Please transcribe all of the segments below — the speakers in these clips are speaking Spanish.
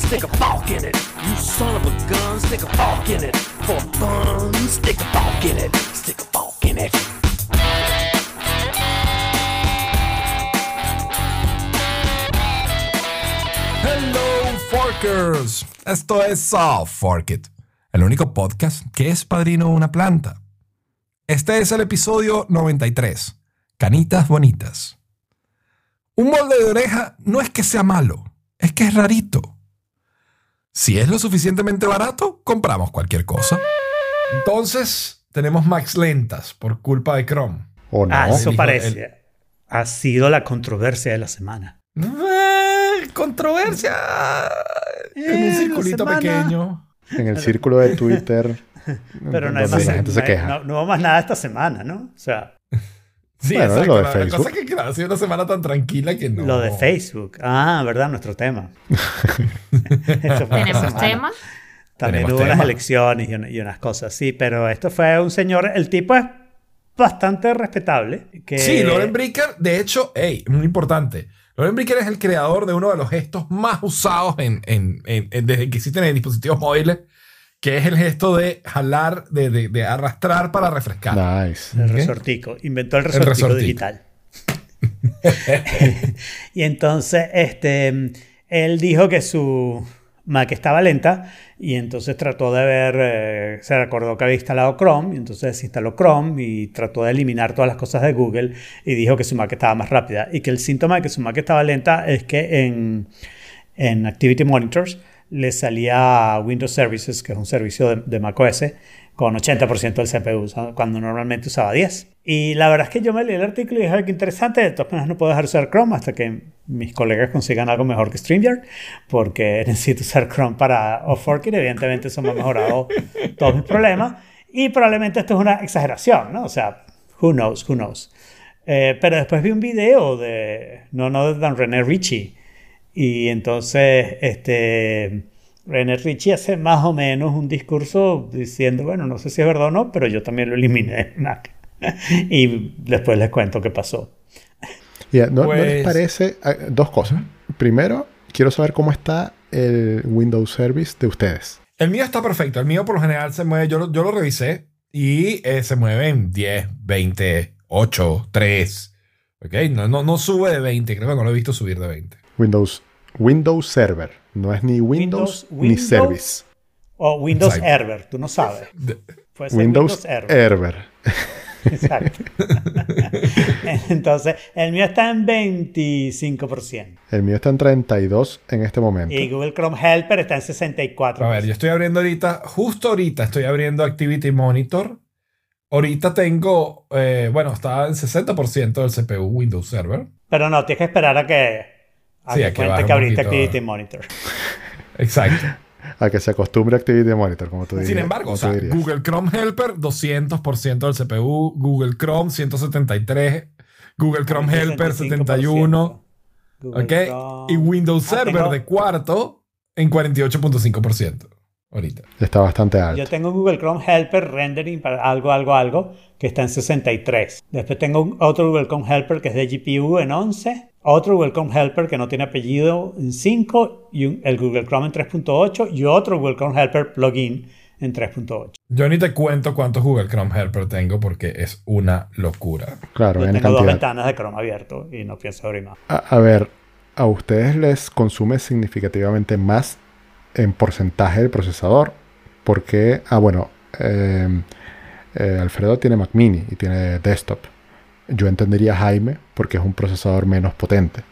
stick a fork in it. You son of a gun, stick a fork in it. For fun, stick a fork in it. Stick a fork in it. Hello, Forkers. Esto es Soft Fork It, el único podcast que es padrino de una planta. Este es el episodio 93. Canitas bonitas. Un molde de oreja no es que sea malo, es que es rarito. Si es lo suficientemente barato, compramos cualquier cosa. Entonces, tenemos Max lentas por culpa de Chrome. ¿O no? Ah, eso parece. Ha sido la controversia de la semana. Eh, controversia en un Eh, circulito pequeño. En el círculo de Twitter. Pero no, hay más, la gente se no hay- no- no hubo más nada esta semana, ¿no? O sea, Sí, Bueno, exacto. lo de la, la Facebook. cosa es que claro, ha sido una semana tan tranquila que no. lo de Facebook. Ah, ¿verdad? Nuestro tema. ¿Tenemos tema? También Tenemos hubo unas tema. elecciones y, una- y unas cosas. Sí, pero esto fue un señor. El tipo es bastante respetable. Que, Sí, Loren Bricker, de hecho, hey, muy importante. Loren Bricker es el creador de uno de los gestos más usados en, en- en- en- desde que existen en dispositivos móviles, que es el gesto de jalar, de, de- de arrastrar para refrescar. Nice. El resortico. Inventó el resortico, resortico. digital. y entonces, este, él dijo que su Mac estaba lenta y entonces trató de ver, eh, se recordó que había instalado Chrome y entonces desinstaló Chrome y trató de eliminar todas las cosas de Google y dijo que su Mac estaba más rápida y que el síntoma de que su Mac estaba lenta es que en, en Activity Monitors le salía Windows Services, que es un servicio de, de macOS, con 80% del CPU, cuando normalmente usaba 10. Y la verdad es que yo me leí el artículo y dije, "Ay, qué interesante, de todas maneras no puedo dejar de usar Chrome hasta que mis colegas consigan algo mejor que StreamYard, porque necesito usar Chrome para Off-Forking, evidentemente eso me ha mejorado todos mis problemas, y probablemente esto es una exageración, ¿no? O sea, who knows, who knows. Eh, pero después vi un video de, no, no de Dan René Ritchie, y entonces, este, René Ritchie hace más o menos un discurso diciendo, bueno, no sé si es verdad o no, pero yo también lo eliminé. y después les cuento qué pasó. ¿no, ¿no Pues- les parece? ah, Dos cosas. Primero, quiero saber cómo está el Windows Service de ustedes. El mío está perfecto. El mío por lo general se mueve, yo lo, yo lo revisé y eh, se mueve en 10, 20, 8, 3. ¿Ok? No, no, no sube de 20, creo que no lo he visto subir de 20. Windows, Windows Server. No es ni Windows, Windows- ni Windows Service. O Windows Exacto. Herbert, tú no sabes. De- Puede ser Windows. Server. Exacto. Entonces, el mío está en 25%. El mío está en 32 en este momento. Y Google Chrome Helper está en 64%. A ver, yo estoy abriendo ahorita, justo ahorita estoy abriendo Activity Monitor. Ahorita tengo, eh, bueno, está en 60% del CPU Windows Server. Pero no, tienes que esperar a que, Sí, que a que cuente baje que abriste. Activity Monitor. Exacto. A que se acostumbre a Activity Monitor, como tú dirías. Sin embargo, o sea. Google Chrome Helper 200% del CPU, Google Chrome 173, Google Chrome Helper 71, Google ¿ok? Chrome. Y Windows Ah, Server tengo- de cuarto en 48.5% ahorita. Está bastante alto. Yo tengo Google Chrome Helper Rendering para algo, algo, algo, que está en 63. Después tengo un- otro Google Chrome Helper que es de GPU en 11. Otro Chrome Helper que no tiene apellido en 5. Y un- el Google Chrome en 3.8. Y otro Chrome Helper plugin en 3.8. Yo ni te cuento cuántos Google Chrome Helper tengo porque es una locura. Claro, Yo en tengo dos cantidad. ventanas de Chrome abierto y no pienso abrir más. A, a ver, ¿a ustedes les consume significativamente más en porcentaje del procesador? Porque, ah, bueno, eh, eh, Alfredo tiene Mac Mini y tiene desktop. Yo entendería Jaime porque es un procesador menos potente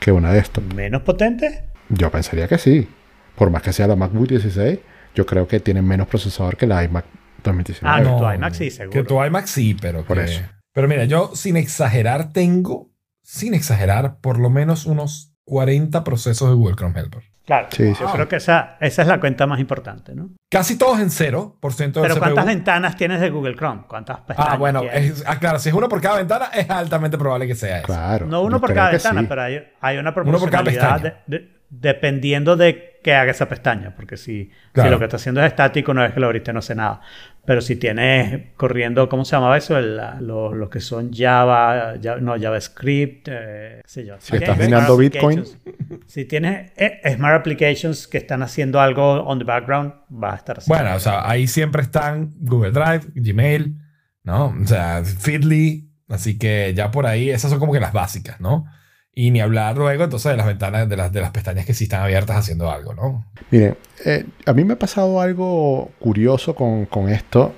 que una desktop. ¿Menos potente? Yo pensaría que sí. Por más que sea la MacBook 16, yo creo que tiene menos procesador que la iMac 2019. Ah, no. tu iMac sí, seguro. Que tu iMac sí, pero Por que- eso. Pero mira, yo sin exagerar tengo, sin exagerar, por lo menos unos 40 procesos de Google Chrome Helper. Claro. Sí, Yo sí. creo que esa, esa es la cuenta más importante, ¿no? Casi todos en 0% del Pero ¿cuántas ventanas tienes de Google Chrome? ¿Cuántas pestañas Ah, bueno, es, ah, claro, si es uno por cada ventana, es altamente probable que sea eso. Claro. No uno por cada ventana, sí. pero hay, hay una proporcionalidad de- de- dependiendo de que haga esa pestaña. Porque si, Claro. si lo que está haciendo es estático, una vez que lo abriste no hace nada. Pero si tienes corriendo, ¿cómo se llamaba eso? El- los, los que son Java, ya- no, JavaScript, eh, qué sé yo. Si estás minando applications. Si tienes eh, Smart Applications que están haciendo algo on the background, va a estar haciendo. Bueno, o sea, ahí siempre están Google Drive, Gmail, ¿no? O sea, Feedly. Así que ya por ahí, esas son como que las básicas, ¿no? Y ni hablar luego entonces de las ventanas, de las, de las pestañas que sí están abiertas haciendo algo, ¿no? Miren, eh, a mí me ha pasado algo curioso con, con esto.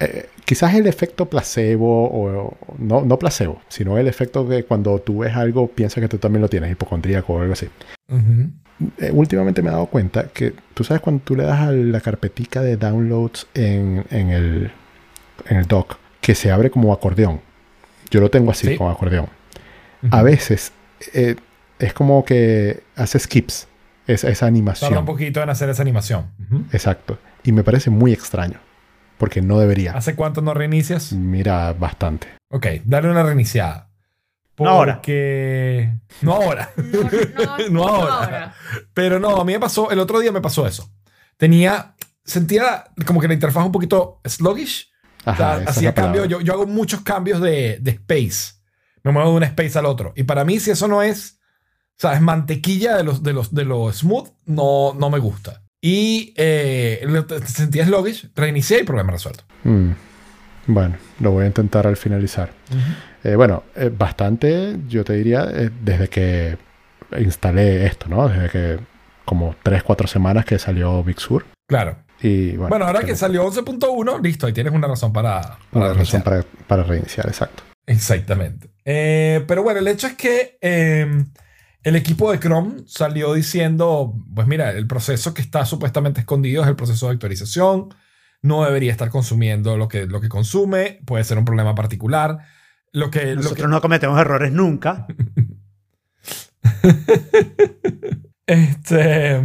Eh, quizás el efecto placebo, o, no, no placebo, sino el efecto que cuando tú ves algo piensas que tú también lo tienes, hipocondríaco o algo así. Ujú. Eh, últimamente me he dado cuenta que tú sabes cuando tú le das a la carpetica de downloads en, en el, en el dock, que se abre como acordeón. Yo lo tengo así, Sí. como acordeón. A veces eh, es como que hace skips esa, esa Tarda animación. un poquito en hacer esa animación. Ujú. Exacto. Y me parece muy extraño. Porque no debería. ¿Hace cuánto no reinicias? Mira, bastante. Ok, dale una reiniciada. No ahora. Porque... No ahora. No, no, No ahora. Pero no, a mí me pasó, el otro día me pasó eso. Tenía, sentía como que la interfaz un poquito sluggish. O sea, Ajá, es hacía la palabra. cambio, yo, yo hago muchos cambios de, de space. Me muevo de un space al otro. Y para mí, si eso no es, ¿sabes? Mantequilla de los, de los, de los smooth, no, no me gusta. Y eh, lo- sentía sluggish, reinicié y problema resuelto. Mm. Bueno, lo voy a intentar al finalizar. Eh, bueno, eh, bastante, yo te diría, eh, desde que instalé esto, ¿no? Desde que como 3, 4 semanas que salió Big Sur. Claro. Y bueno, Bueno, ahora creo- que salió 11.1, listo, ahí tienes una razón para, una para razón reiniciar. para, para reiniciar, exacto. Exactamente. Pero bueno, el hecho es que eh, el equipo de Chrome salió diciendo, pues mira, el proceso que está supuestamente escondido es el proceso de actualización, no debería estar consumiendo lo que, lo que consume, puede ser un problema particular. Lo que, lo Nosotros que- no cometemos errores nunca. Este.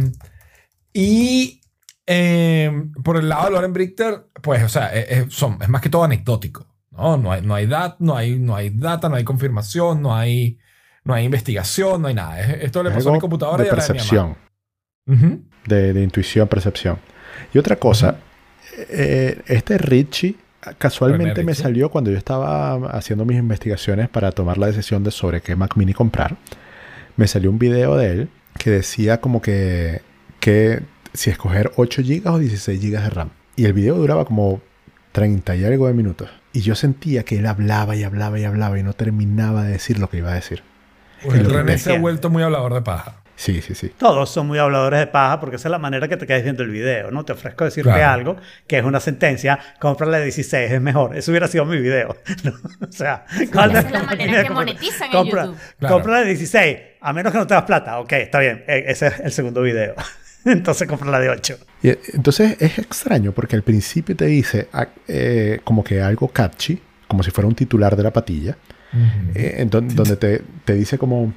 Y eh, por el lado de Loren Brichter, pues, o sea, es- son- es más que todo anecdótico. ¿no? No, hay, no, hay dat- no, hay, no hay data, no hay confirmación, no hay, no hay investigación, no hay nada. Es- esto le Es pasó a mi computadora de y a la de mi percepción, de, de intuición, percepción. Y otra cosa, eh, este Richie casualmente me salió cuando yo estaba haciendo mis investigaciones para tomar la decisión de sobre qué Mac Mini comprar. Me salió un video de él que decía como que, que si escoger 8 GB o 16 GB de RAM. Y el video duraba como 30 y algo de minutos. Y yo sentía que él hablaba y hablaba y hablaba y no terminaba de decir lo que iba a decir. El René se ha vuelto muy hablador de paja. Sí, sí, sí. Todos son muy habladores de paja porque esa es la manera que te quedas viendo el video, ¿no? Te ofrezco decirte Claro. algo que es una sentencia, cómprala de 16, es mejor. Eso hubiera sido mi video. ¿no? O sea, ¿cuál esa de es la manera que compra- monetizan en compra, YouTube. Claro. Cómprala de 16, a menos que no tengas plata. Ok, está bien, e- ese es el segundo video. Entonces cómprala de 8. Y, eh, entonces es extraño porque al principio te dice ah, eh, como que algo catchy, como si fuera un titular de la patilla, eh, en don- donde te, te dice como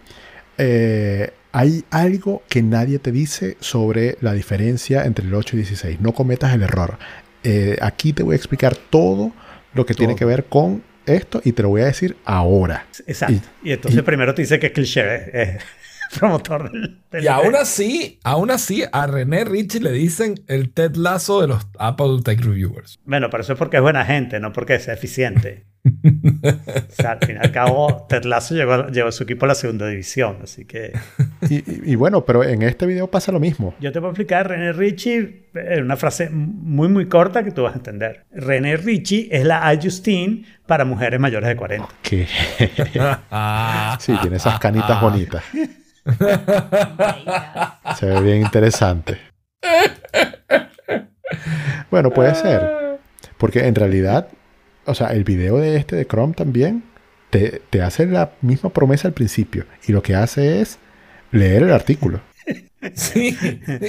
eh, hay algo que nadie te dice sobre la diferencia entre el 8 y 16. No cometas el error. Eh, aquí te voy a explicar todo lo que tiene Todo. que ver con esto y te lo voy a decir ahora. Exacto. Y, entonces primero te dice que es cliché, es, es promotor del, del Y aún así, aún así, a René Ritchie le dicen el Ted Lasso de los Apple Tech Reviewers. Bueno, pero eso es porque es buena gente, no porque sea eficiente. o sea, al fin y al cabo, Ted Lasso llevó, llevó a su equipo a la segunda división, así que... Y, y- y bueno, pero en este video pasa lo mismo. Yo te voy a explicar René Ritchie en una frase muy, muy corta que tú vas a entender. René Ritchie es la Justine para mujeres mayores de 40. Que Ah, sí, tiene esas canitas bonitas. Se ve bien interesante. Bueno, puede ser. Porque en realidad, o sea, el video de este de Chrome también te, te hace la misma promesa al principio. Y lo que hace es leer el artículo. sí.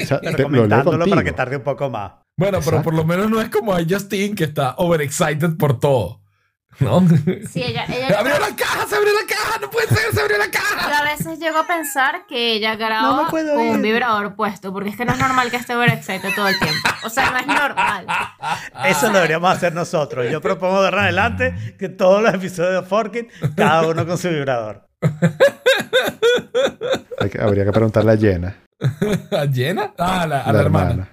O sea, te- lo para que tarde un poco más. Bueno, pero por lo menos no es como a Justin que está overexcited por todo. ¿No? Sí, ella, ella ¡Abrió la caja! ¡Se abrió la caja! ¡No puede ser! ¡Se abrió la caja! a veces llego a pensar que ella graba me puedo con un vibrador puesto, porque es que no es normal que esté overexcited todo el tiempo. O sea, no es normal. Eso lo deberíamos hacer nosotros. Yo propongo de ahora en adelante que todos los episodios de Forkit, cada uno con su vibrador. Hay que- habría que preguntarle a Jenna, ¿A Jenna? Ah, a la, a la, la hermana. hermana.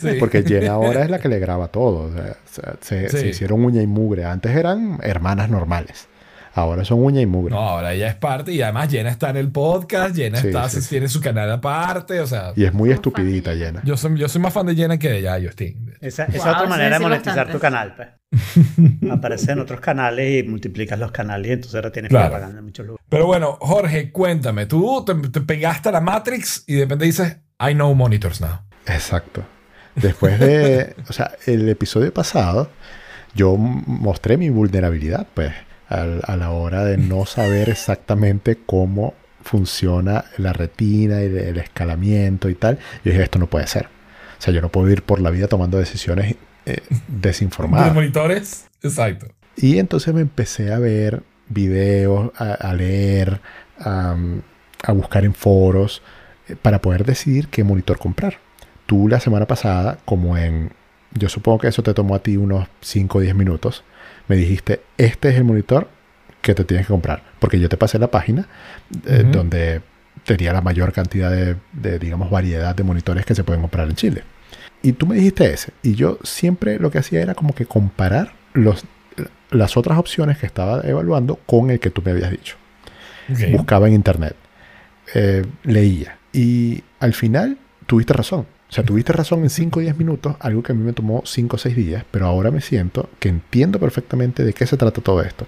Sí. Porque Jen ahora es la que le graba todo. o sea, se, se- Sí. se hicieron uña y mugre. Antes eran hermanas normales. Ahora son uña y mugre. No, ahora ella es parte y además Jenna está en el podcast, Jenna Sí, está, sí, sí. tiene su canal aparte, o sea, Y es muy estupidita. Jenna. yo soy, yo soy más fan de Jenna que de ya Justin. Esa, esa Wow, otra manera de monetizar bastante. tu canal, pues. En otros canales y multiplicas los canales y entonces ahora tienes Claro. propaganda en muchos lugares. Pero bueno, Jorge, cuéntame, tú te, te pegaste a la Matrix y de repente dices, I know monitors now. Exacto. Después de, o sea, el episodio pasado, yo mostré mi vulnerabilidad, pues, a la hora de no saber exactamente cómo funciona la retina y el escalamiento y tal. Yo dije, esto no puede ser. O sea, yo no puedo ir por la vida tomando decisiones eh, ¿De desinformadas. monitores? Exacto. Y entonces me empecé a ver videos, a, a leer, a, a buscar en foros eh, para poder decidir qué monitor comprar. Tú la semana pasada, como en, yo supongo que eso te tomó a ti unos 5 o 10 minutos, me dijiste, este es el monitor que te tienes que comprar. Porque yo te pasé la página eh, donde tenía la mayor cantidad de, de, digamos, variedad de monitores que se pueden comprar en Chile. Y tú me dijiste ese. Y yo siempre lo que hacía era como que comparar los, las otras opciones que estaba evaluando con el que tú me habías dicho. Buscaba en internet, eh, leía. Y al final tuviste razón. O sea, tuviste razón en 5 o 10 minutos, algo que a mí me tomó 5 o 6 días, pero ahora me siento que entiendo perfectamente de qué se trata todo esto.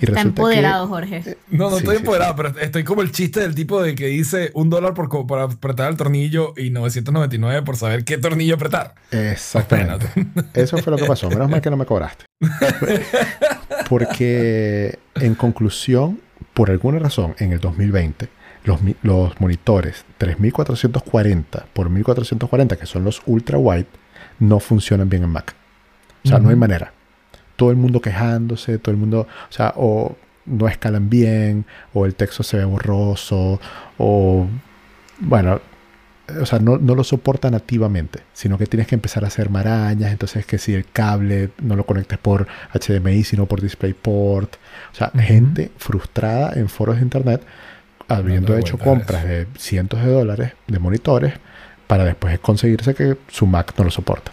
Y Está resulta empoderado, Jorge. No, no Sí, estoy sí, empoderado, pero estoy como el chiste del tipo de que dice un dólar por, por apretar el tornillo y 999 por saber qué tornillo apretar. Exactamente. Eso fue lo que pasó. Menos mal que no me cobraste. Porque, en conclusión, por alguna razón, en el 2020, los, los monitores 3440 por 1440, que son los ultra wide, no funcionan bien en Mac. O sea, no hay manera. Todo el mundo quejándose, todo el mundo, o sea, o no escalan bien, o el texto se ve borroso, o, bueno, o sea, no, no lo soporta nativamente, sino que tienes que empezar a hacer marañas, entonces que si el cable no lo conectes por HDMI, sino por DisplayPort. O sea, gente frustrada en foros de internet habiendo hecho compras de cientos de dólares de monitores para después conseguirse que su Mac no lo soporta.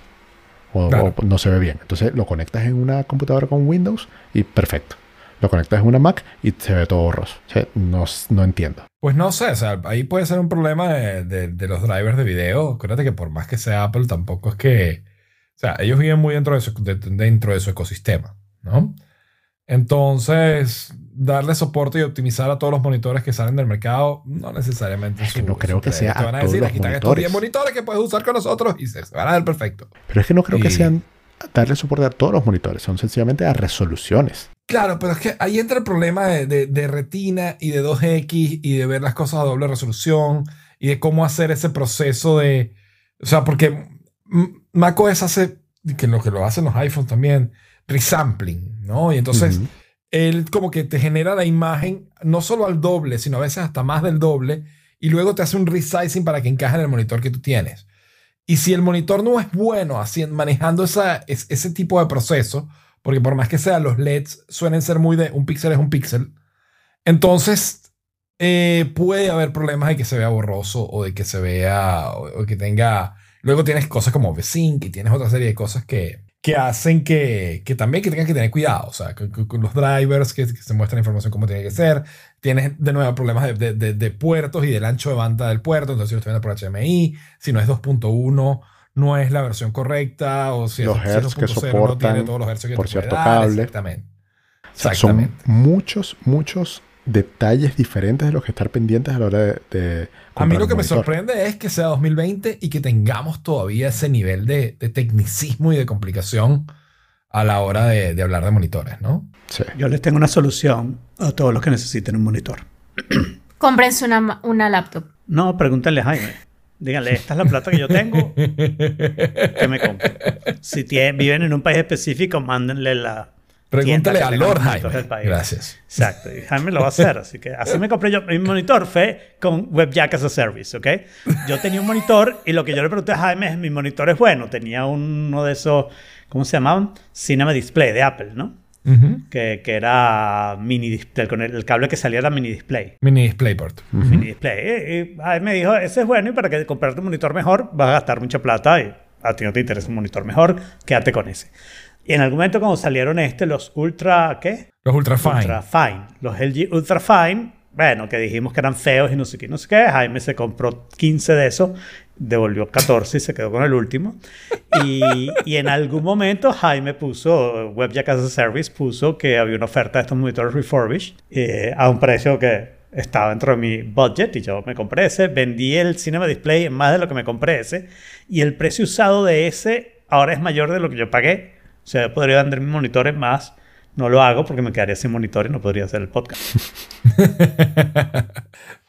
O, Claro. o no se ve bien. Entonces lo conectas en una computadora con Windows y perfecto. Lo conectas en una Mac y se ve todo borroso. O sea, no, no entiendo. Pues no sé, o sea, ahí puede ser un problema de, de- de los drivers de video. Acuérdate que por más que sea Apple, tampoco es que. O sea, ellos viven muy dentro de su, de- dentro de su ecosistema, ¿no? Entonces, darle soporte y optimizar a todos los monitores que salen del mercado, no necesariamente. Es que no creo que sea Te van a a decir, aquí están estos monitores. 10 monitores que puedes usar con nosotros y se, van a ver perfecto. Pero es que no creo que sean darle soporte a todos los monitores, son sencillamente a resoluciones. Claro, pero es que ahí entra el problema de, de- de retina y de 2X y de ver las cosas a doble resolución y de cómo hacer ese proceso de... O sea, porque macOS hace, que lo que lo hacen los iPhones también, resampling, ¿no? Y entonces. Él como que te genera la imagen no solo al doble, sino a veces hasta más del doble y luego te hace un resizing para que encaje en el monitor que tú tienes. Y si el monitor no es bueno haciendo, manejando esa, es- ese tipo de proceso, porque por más que sea, los LEDs suelen ser muy de un píxel es un píxel, entonces eh, puede haber problemas de que se vea borroso o de que se vea o, o que tenga... Luego tienes cosas como VSync y tienes otra serie de cosas que, que hacen que, que también que tengan que tener cuidado, o sea, con, los drivers que, que se muestran información como tiene que ser. Tienes de nuevo problemas de, de- de- de puertos y del ancho de banda del puerto, entonces si lo estoy viendo por HDMI, si no es 2.1 no es la versión correcta o si Los es, si es hertz que 2.0 no tiene todos los hercios que por te cierto dar, cable. Exactamente. O sea, son Exactamente. muchos, muchos detalles diferentes de los que estar pendientes a la hora de... de A mí lo que me sorprende es que sea 2020 y que tengamos todavía ese nivel de, de tecnicismo y de complicación a la hora de, de hablar de monitores, ¿no? Sí. Yo les tengo una solución a todos los que necesiten un monitor. Cómprense una, una laptop. No, pregúntenle a Jaime. Díganle, esta es la plata que yo tengo, que me compren. Si viven en un país específico, mándenle la... Pregúntale a Lord Jaime. Gracias. Exacto, y Jaime lo va a hacer, así que así me compré yo mi monitor, fue con WebJack as a Service, ¿ok? Yo tenía un monitor y lo que yo le pregunté a Jaime es, mi monitor es bueno, tenía uno de esos, ¿cómo se llamaban? Cinema Display de Apple, ¿no? Que, que era mini display, con el, el cable que salía era mini display. Mini DisplayPort. Mini display. Y, y Jaime me dijo, ese es bueno y para que comprarte un monitor mejor vas a gastar mucha plata y a ti no te interesa un monitor mejor, quédate con ese. Y en algún momento cuando salieron este, los Ultra, ¿qué? Los Ultra Fine. Ultra Fine. Los LG Ultra Fine, bueno, que dijimos que eran feos y no sé qué, no sé qué. Jaime se compró 15 de esos, devolvió 14 y se quedó con el último. Y, y en algún momento Jaime puso, WebJack as a Service puso que había una oferta de estos monitores refurbished eh, a un precio que estaba dentro de mi budget y yo me compré ese. Vendí el Cinema Display en más de lo que me compré ese. Y el precio usado de ese ahora es mayor de lo que yo pagué. O sea, yo podría vender mis monitores más. No lo hago porque me quedaría sin monitor y no podría hacer el podcast.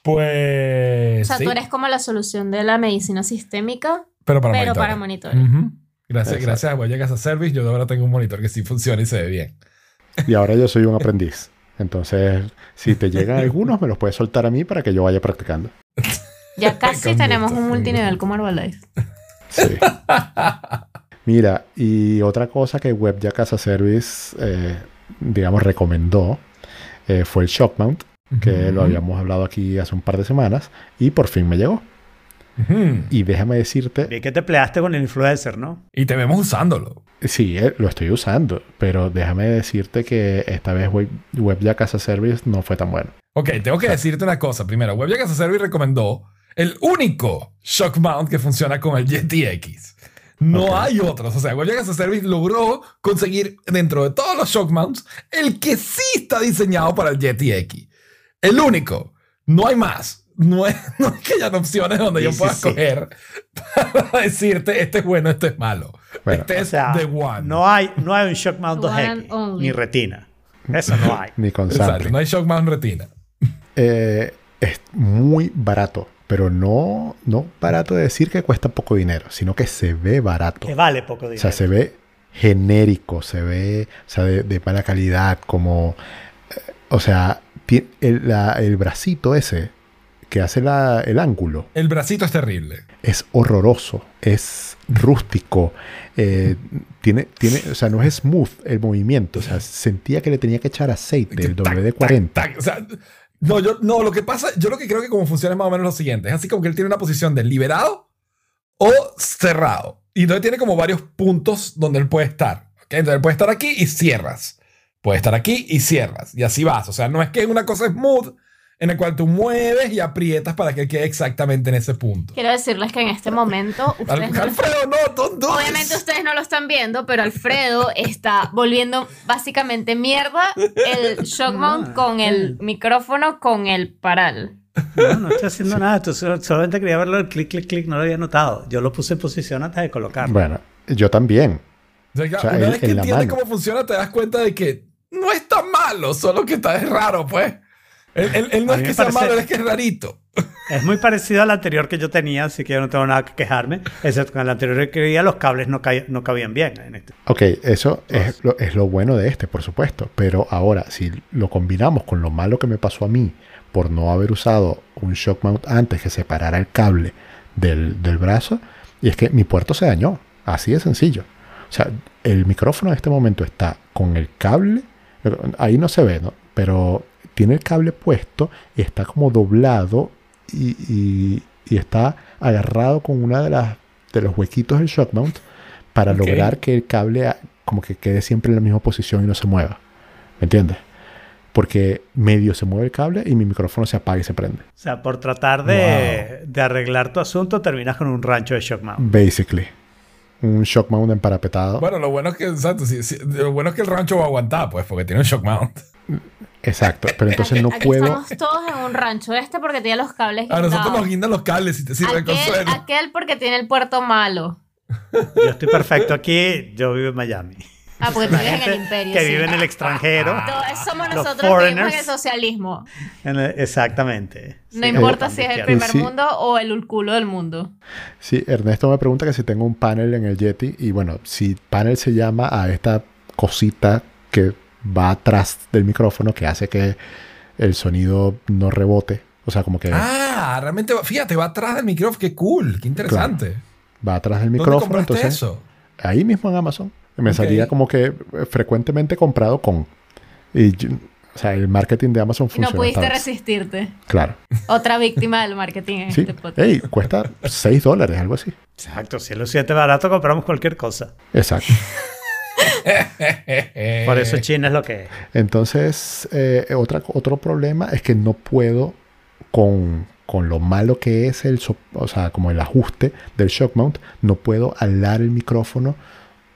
Pues. O sea, sí, tú eres como la solución de la medicina sistémica, pero para pero monitores. para monitores. Ujú. Gracias, Exacto. gracias a Voyager as a Service, yo ahora tengo un monitor que sí funciona y se ve bien. Y ahora yo soy un aprendiz. Entonces, si te llegan algunos, me los puedes soltar a mí para que yo vaya practicando. Ya casi tenemos gusto, un multinivel como Herbalife. Sí. Mira, y otra cosa que WebJack as a Service, eh, digamos, recomendó eh, fue el shock mount, que lo habíamos hablado aquí hace un par de semanas, y por fin me llegó. Y déjame decirte, Vi que te peleaste con el influencer, ¿no? Y te vemos usándolo. sí, eh, lo estoy usando, pero déjame decirte que esta vez Web- WebJack as a Service no fue tan bueno. Ok, tengo que decirte una cosa. Primero, WebJack as a Service recomendó el único shock mount que funciona con el Yeti X. No hay otros. O sea, WebJack as a Service logró conseguir dentro de todos los shock mounts el que sí está diseñado para el Yeti X. El único. No hay más. No es, no es que hayan opciones donde Sí, yo pueda sí. escoger para decirte este es bueno, este es malo. Bueno, este O es sea, the one. no hay, no hay un shock mount One 2X, and only. ni retina. Eso no hay. Ni con Exacto, no hay shock mount retina. Eh, es muy barato, pero no, no barato de decir que cuesta poco dinero, sino que se ve barato. Que vale poco O dinero. sea, se ve genérico, se ve, o sea, de, de mala calidad, como, eh, o sea, el, la- el bracito ese que hace la- el ángulo El bracito es terrible. es horroroso, es rústico, eh, tiene, tiene, o sea, no es smooth el movimiento, o sea, sentía que le tenía que echar aceite, el Tac, WD-40. tac, tac. O sea, no, yo, no, lo que pasa, yo lo que creo que como funciona es más o menos lo siguiente. Es así como que él tiene una posición de liberado o cerrado. Y entonces tiene como varios puntos donde él puede estar. Entonces él puede estar aquí y cierras. Puede estar aquí y cierras. Y así vas. O sea, no es que es una cosa smooth en la cual tú mueves y aprietas para que quede exactamente en ese punto. Quiero decirles que en este momento ustedes no, Alfredo, no, don't do obviamente ustedes no lo están viendo, pero Alfredo está volviendo básicamente mierda el shock mount con el micrófono con el paral. No, no estoy haciendo nada. Esto solo- solamente quería verlo el clic, clic, clic. No lo había notado. Yo lo puse en posición antes de colocarlo. Bueno, yo también. O sea, O sea, una en- vez que entiendes cómo funciona, te das cuenta de que no es tan malo, solo que está es raro, pues. Él, él- él no es que sea parece- malo, él es que es rarito. Es muy parecido al anterior que yo tenía, así que yo no tengo nada que quejarme. Excepto que en el anterior que veía los cables no, caí- no cabían bien. En este. Ok, eso es lo, es lo bueno de este, por supuesto. Pero ahora, si lo combinamos con lo malo que me pasó a mí por no haber usado un shock mount antes que separara el cable del, del brazo, y es que mi puerto se dañó. Así de sencillo. O sea, el micrófono en este momento está con el cable, ahí no se ve, ¿no? Pero tiene el cable puesto y está como doblado y, y- y está agarrado con una de las de los huequitos del shock mount para lograr que el cable como que quede siempre en la misma posición y no se mueva. ¿Me entiendes? Porque medio se mueve el cable y mi micrófono se apaga y se prende. O sea, por tratar de, de arreglar tu asunto, terminas con un rancho de shock mount. Basically. Un shock mount emparapetado. Bueno, lo bueno es que, exacto, sí, sí, lo bueno es que el rancho va a aguantar, pues, porque tiene un shock mount. Exacto. Pero entonces no Aquí puedo. estamos todos en un rancho. Este porque tiene los cables A nosotros nos guindan los cables y te sirve el aquel, consuelo. aquel porque tiene el puerto malo. Yo estoy perfecto aquí, yo vivo en Miami. Ah, porque tú vives en el imperio. que sí. vive en el extranjero. Todos somos Los nosotros que vivimos en el socialismo. En el- exactamente. No Sí, importa si es el primer Sí. mundo o el culo del mundo. Sí, Ernesto me pregunta que si tengo un panel en el Yeti. Y bueno, si panel se llama a esta cosita que va atrás del micrófono que hace que el sonido no rebote. O sea, como que Ah, realmente, va- fíjate, va atrás del micrófono. Qué cool, qué interesante. va atrás del ¿Dónde micrófono. compraste Entonces, eso? ahí mismo en Amazon. Me salía como que eh, frecuentemente comprado con. Y yo- O sea, el marketing de Amazon Y no funciona. pudiste resistirte. Claro. Otra víctima del marketing en Sí. este podcast. Ey, cuesta 6 dólares, algo así. Exacto, si es lo siete barato, compramos cualquier cosa. Exacto. Por eso China es lo que es. Entonces, eh, otra, otro problema es que no puedo con, con lo malo que es el, o sea, como el ajuste del shock mount, no puedo alar el micrófono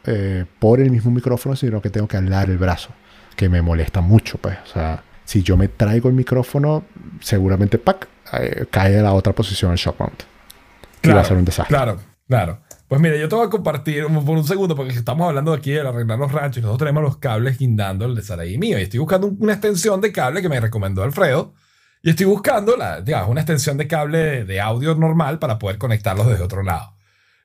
eh, por el mismo micrófono, sino que tengo que alar el brazo, que me molesta mucho, pues. O sea, si yo me traigo el micrófono, seguramente ¡pac! eh, cae a la otra posición el shock mount. Y va a ser un desastre. Claro, claro. Pues mira, yo te voy a compartir por un segundo, porque estamos hablando aquí de arreglar los ranchos y nosotros tenemos los cables guindando el de Saraí mío. Y estoy buscando un- una extensión de cable que me recomendó Alfredo. Y estoy buscando la, digamos, una extensión de cable de, audio normal para poder conectarlos desde otro lado.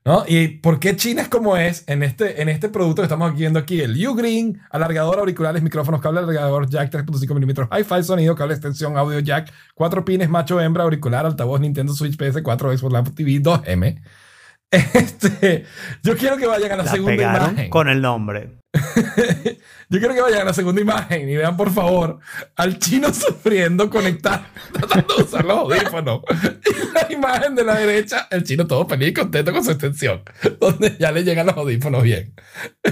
¿No? ¿Y por qué China es como es en este, en este producto que estamos viendo aquí? El U-Green, alargador, auriculares, micrófonos, cable alargador, jack 3.5 milímetros, hi-fi, sonido, cable extensión, audio jack, 4 pines, macho, hembra, auricular, altavoz, Nintendo Switch PS4, Xbox Lamp TV 2M. Este, yo quiero que vayan a la, La segunda pegaron imagen. con el nombre. Yo quiero que vayan a la segunda imagen y vean, por favor, al chino sufriendo conectar, tratando de usar los audífonos. Y la imagen de la derecha, el chino todo feliz y contento con su extensión, donde ya le llegan los audífonos bien.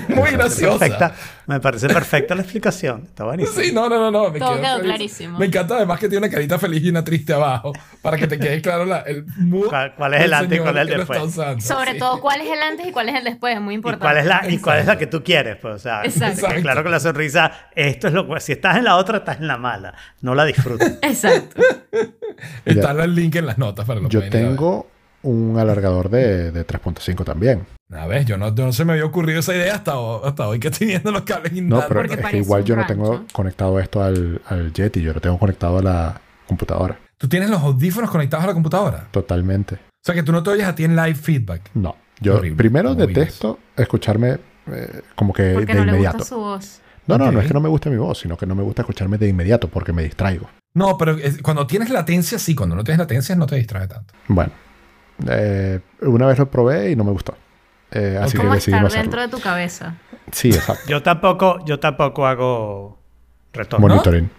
Muy graciosa. Perfecta. Me parece perfecta la explicación. Está buenísimo. Sí, no, no, no, no. Me Todo quedó clarísimo. Me encanta además que tiene una carita feliz y una triste abajo, para que te quede claro la- el mood. ¿Cuál- cuál es el antes y cuál es el después? usando. Sobre Sí. todo, ¿cuál es el antes y cuál es el después? Es muy ¿Y importante. cuál, es la, ¿Y cuál es la que tú quieres? Pues, o sea, Exacto. que claro que la sonrisa, esto es lo que... Si estás en la otra, estás en la mala. No la disfrutas. Exacto. Está el link en las notas para lo Yo tengo un alargador de, de 3.5 también. A ver, yo no, yo no se me había ocurrido esa idea hasta, hasta hoy que estoy viendo los cables No, pero Porque es que igual yo no tengo conectado esto al, al Yeti, yo lo tengo conectado a la computadora. Tú tienes los audífonos conectados a la computadora. Totalmente. O sea que tú no te oyes a ti en live feedback. No. Yo Horrible, primero ¿cómo detesto escucharme eh, como que Porque de no le inmediato. gusta su voz. No, no, no es que no me guste mi voz, sino que no me gusta escucharme de inmediato porque me distraigo. No, pero es- cuando tienes latencia, sí. Cuando no tienes latencia, no te distrae tanto. Bueno, eh, una vez lo probé y no me gustó. Eh, así que ¿Cómo decidí estar no dentro de tu cabeza? Sí, exacto. Yo tampoco, yo tampoco hago retorno. Monitoring.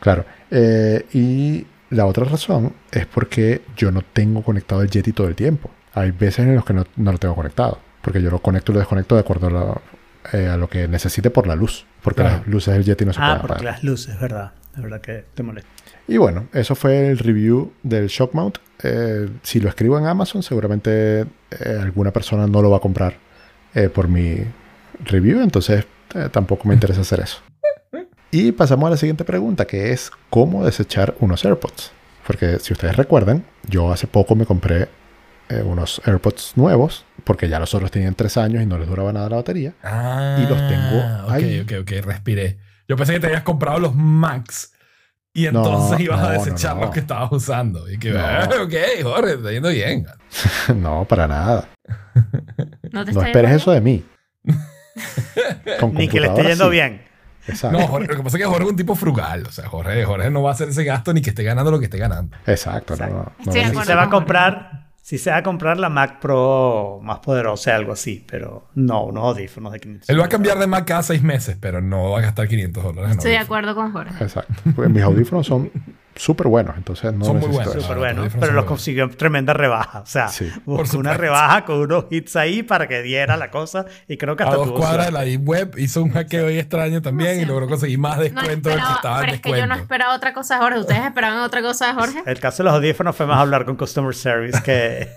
Claro. Eh, y la otra razón es porque yo no tengo conectado el Yeti todo el tiempo. Hay veces en los que no, no lo tengo conectado. Porque yo lo conecto y lo desconecto de acuerdo a lo, eh, a lo que necesite por la luz. Porque Claro. las luces del Yeti no se Ah, pueden porque apagar. las luces, ¿verdad? Es verdad que te molesta. Y bueno, eso fue el review del Shock Mount. Eh, si lo escribo en Amazon, seguramente eh, alguna persona no lo va a comprar por mi review. Entonces tampoco me interesa hacer eso. Y pasamos a la siguiente pregunta, que es cómo desechar unos AirPods. Porque si ustedes recuerdan, yo hace poco me compré eh, unos AirPods nuevos, porque ya los otros tenían tres años y no les duraba nada la batería. Ah, Y los tengo ok, ahí. ok, ok, respiré. Yo pensé que te habías comprado los Max y No, entonces ibas a no, no, desechar no. los que estabas usando. Y que, No. ah, ok, Jorge, te está yendo bien. no, para nada. No te No esperes eso de mí. Ni que le esté yendo sí. bien. Exacto. No, Jorge, lo que pasa es que Jorge es un tipo frugal. O sea, Jorge, Jorge no va a hacer ese gasto ni que esté ganando lo que esté ganando. Exacto, no, no, no Si acuerdo. se va a comprar, si se va a comprar la Mac Pro más poderosa, algo así, pero no, unos audífonos de 500. Él va a cambiar de Mac cada seis meses, pero no va a gastar 500 dólares. Estoy de acuerdo con Jorge. Exacto. Porque mis audífonos son súper buenos, entonces no Son muy buenos. eso. Súper Ah, bueno, los audífonos pero los buenos. consiguió en tremenda rebaja. O sea, Sí. Por buscó una rebaja con unos hits ahí para que diera la cosa y creo que A hasta dos tuvo cuadras de la Web hizo un hackeo ahí extraño también y logró conseguir más No descuento del que estaba en pero es que yo no esperaba otra cosa de Jorge. ¿Ustedes esperaban otra cosa de Jorge? El caso de los audífonos fue más hablar con Customer Service que,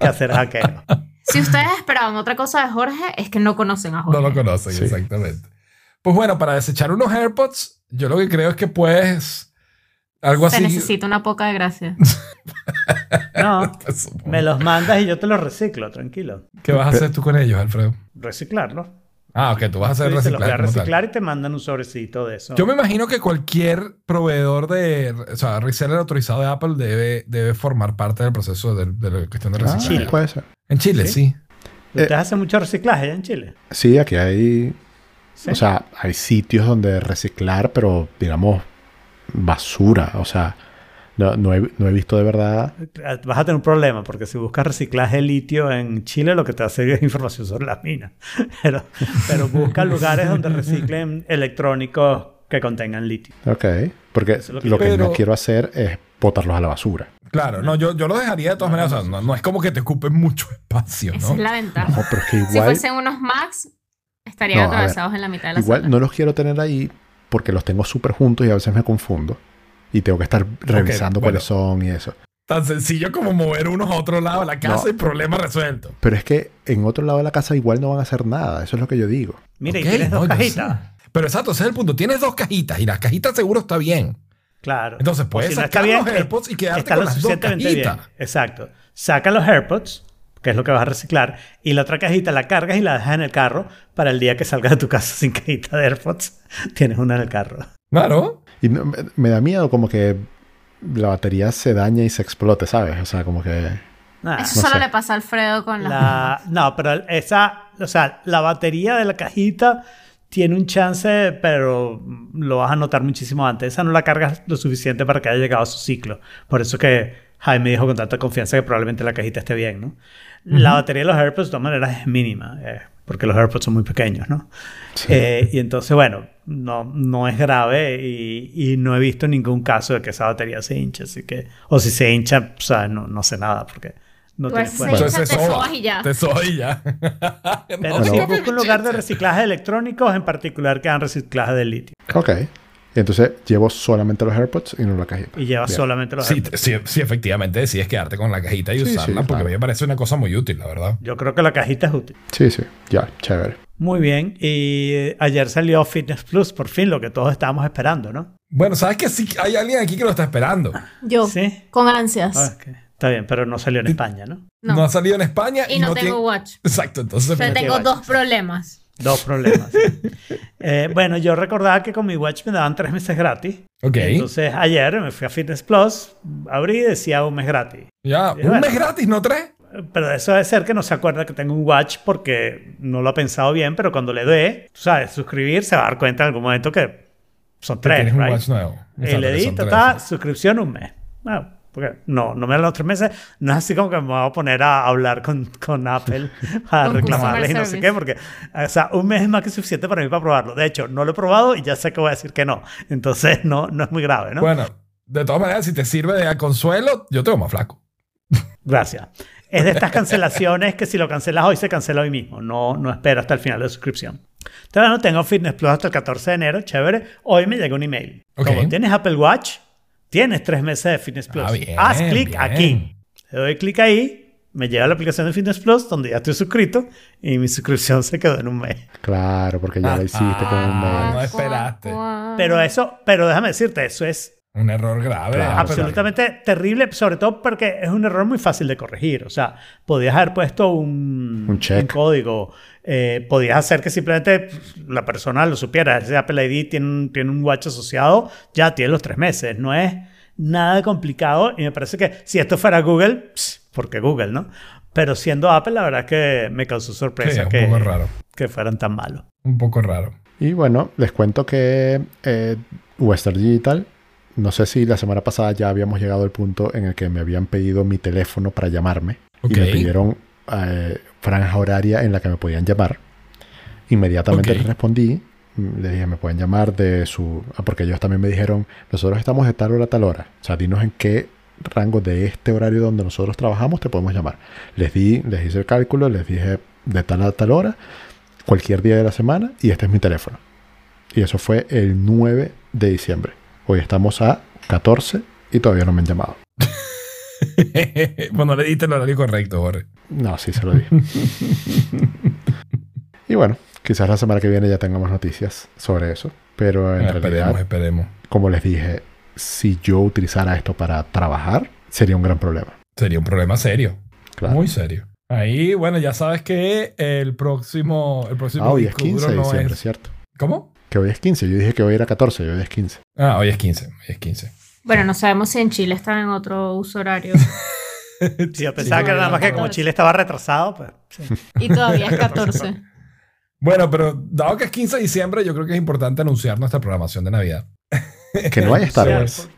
que hacer hackeo. Si ustedes esperaban otra cosa de Jorge, es que no conocen a No Jorge. lo conocen, Sí. exactamente. Pues bueno, para desechar unos AirPods, yo lo que creo es que puedes. Algo Se así. necesita una poca de gracia. No, me los mandas y yo te los reciclo, tranquilo. ¿Qué vas a hacer tú con ellos, Alfredo? Reciclarlos. Ah, ok, tú vas a hacer Tú dices, los voy a reciclar. reciclar y te mandan un sobrecito de eso. Yo me imagino que cualquier proveedor de, o sea, reseller autorizado de Apple debe, debe formar parte del proceso de, de la cuestión de Ah, reciclaje. Chile. puede ser. En Chile, Sí. sí. ¿Ustedes hacen mucho reciclaje en Chile? Sí, aquí hay, ¿Sí? o sea, hay sitios donde reciclar, pero digamos basura, o sea, no, no he, no he visto de verdad. Vas a tener un problema porque si buscas reciclaje de litio en Chile lo que te va a hacer es información sobre las minas. Pero, pero busca lugares donde reciclen electrónicos que contengan litio. Ok. Porque es lo lo que que, yo- no quiero hacer es botarlos a la basura. Claro, no, yo, yo lo dejaría de todas maneras. o sea, no, no es como que te ocupen mucho espacio, Esa ¿no? es la ventaja. No, pero es que Si igual, fuesen unos Macs, estarían No, a ver. atravesados en la mitad de la igual sala. no los quiero tener ahí porque los tengo súper juntos y a veces me confundo. Y tengo que estar revisando bueno. cuáles son y eso. Tan sencillo como mover unos a otro lado de la casa No. y problema resuelto. Pero es que en otro lado de la casa igual no van a hacer nada. Eso es lo que yo digo. Mira, Ok, y tienes no, dos cajitas. sé. Pero exacto, ese es el punto. Tienes dos cajitas y las cajitas seguro está bien. Claro. Entonces puedes si no sacar está los bien, AirPods y quedarte con las dos bien. cajitas. Exacto. Saca los AirPods, que es lo que vas a reciclar, y la otra cajita la cargas y la dejas en el carro para el día que salgas de tu casa sin cajita de AirPods. Tienes una en el carro. Claro. Y no- me, me da miedo como que la batería se dañe y se explote, ¿sabes? O sea, como que... Nada. Eso no solo sé. le pasa a Alfredo con las... La- no, pero esa, o sea, la batería de la cajita tiene un chance, pero lo vas a notar muchísimo antes. Esa no la cargas lo suficiente para que haya llegado a su ciclo. Por eso que Jaime dijo con tanta confianza que probablemente la cajita esté bien, ¿no? La batería de los AirPods de todas maneras es mínima, eh, porque los AirPods son muy pequeños, ¿no? Eh, y entonces, bueno, no, no es grave y, y no he visto ningún caso de que esa batería se hinche, así que, o si se hincha, o sea, no, no sé nada, porque no Igual tiene Entonces te soba. sobas y ya. Te sobas y ya. Pero No, si no. busca un lugar de reciclaje de electrónicos, en particular que hagan reciclaje de litio. Ok. Y entonces llevo solamente los AirPods y no la cajita. Y lleva Bien. solamente los Sí, AirPods. sí, sí, efectivamente decides quedarte con la cajita y Sí, sí, usarla porque claro. a mí me parece una cosa muy útil, la verdad. Yo creo que la cajita es útil. Sí, sí. Ya, chévere. Muy bien. Y eh, ayer salió Fitness Plus, por fin, lo que todos estábamos esperando, ¿no? Bueno, sabes que sí hay alguien aquí que lo está esperando. Yo, Sí. con ansias. Ah. Está bien, pero no salió en España, ¿no? No. No. ha salido en España y, y no, no tengo tiene... watch. Exacto, entonces... O sea, tiene tengo watch. dos problemas. Dos problemas. Eh, bueno, yo recordaba que con mi watch me daban tres meses gratis. Ok, Entonces ayer me fui a Fitness Plus, abrí y decía un mes gratis. ya, un bueno. mes gratis, ¿no tres? Pero eso debe ser que no se acuerda que tengo un watch porque no lo ha pensado bien, pero cuando le dé, tú sabes, suscribir, se va a dar cuenta en algún momento que son Que tres, tienes un right? watch nuevo. Y le di, suscripción un mes. Bueno, porque no, no me dan los tres meses. No es así como que me voy a poner a hablar con, con Apple para reclamarles y no sé qué, porque, o sea, un mes es más que suficiente para mí para probarlo. De hecho, no lo he probado y ya sé que voy a decir que no. Entonces, no, no es muy grave, ¿no? Bueno, de todas maneras, si te sirve de consuelo, yo te veo más flaco. Gracias. Es de estas cancelaciones que si lo cancelas hoy, se cancela hoy mismo. No, no espera hasta el final de la suscripción. Todavía no tengo Fitness Plus hasta el 14 de enero. Chévere. Hoy me llega un email. Ok. Como tienes Apple Watch, tienes tres meses de Fitness Plus. Ah, bien, Haz clic aquí. Le doy clic ahí. Me llega la aplicación de Fitness Plus donde ya estoy suscrito y mi suscripción se quedó en un mes. Claro, porque ya la hiciste con un Ah, mail. no esperaste. Pero eso, pero déjame decirte, eso es Un error grave. Claro. Absolutamente terrible, sobre todo porque es un error muy fácil de corregir. O sea, podías haber puesto un, Un check. código, eh, podías hacer que simplemente la persona lo supiera. Ese Apple ID tiene un, tiene un watch asociado, ya tiene los tres meses. No es nada complicado y me parece que si esto fuera Google, pss, porque Google, ¿no? Pero siendo Apple, la verdad que me causó Sí, sorpresa un que, poco raro. que fueran tan malos. Un poco raro. Y bueno, les cuento que eh, Western Digital, no sé si la semana pasada ya habíamos llegado al punto en el que me habían pedido mi teléfono para llamarme. Y me pidieron eh, franja horaria en la que me podían llamar. Inmediatamente les respondí. mm, Les dije, me pueden llamar de su... ah, Porque ellos también me dijeron, nosotros estamos de tal hora a tal hora. O sea, dinos en qué rango de este horario donde nosotros trabajamos te podemos llamar. Les di, les hice el cálculo, les dije de tal a tal hora, cualquier día de la semana, y este es mi teléfono. Y eso fue el 9 de diciembre. Hoy estamos a 14 y todavía no me han llamado. bueno, le diste el horario correcto, Jorge. No, sí se lo dije. y bueno, quizás la semana que viene ya tengamos noticias sobre eso. Pero en esperemos, realidad, esperemos. como les dije, si yo utilizara esto para trabajar, sería un gran problema. Sería un problema serio. Claro. Muy serio. Ahí, bueno, ya sabes que el próximo, el próximo Ah, hoy es disco 15 duro de no diciembre, es- ¿cierto? ¿Cómo? Que hoy es 15. Yo dije que hoy era 14 y hoy es 15. Ah, hoy es 15. Hoy es 15. Bueno, no sabemos si en Chile están en otro uso horario. Sí, yo pensaba Sí, que nada más que como. Chile estaba retrasado, pues sí. Y todavía es 14. Bueno, pero dado que es 15 de diciembre, yo creo que es importante anunciar nuestra programación de Navidad. Que no hay Star Sí, Wars.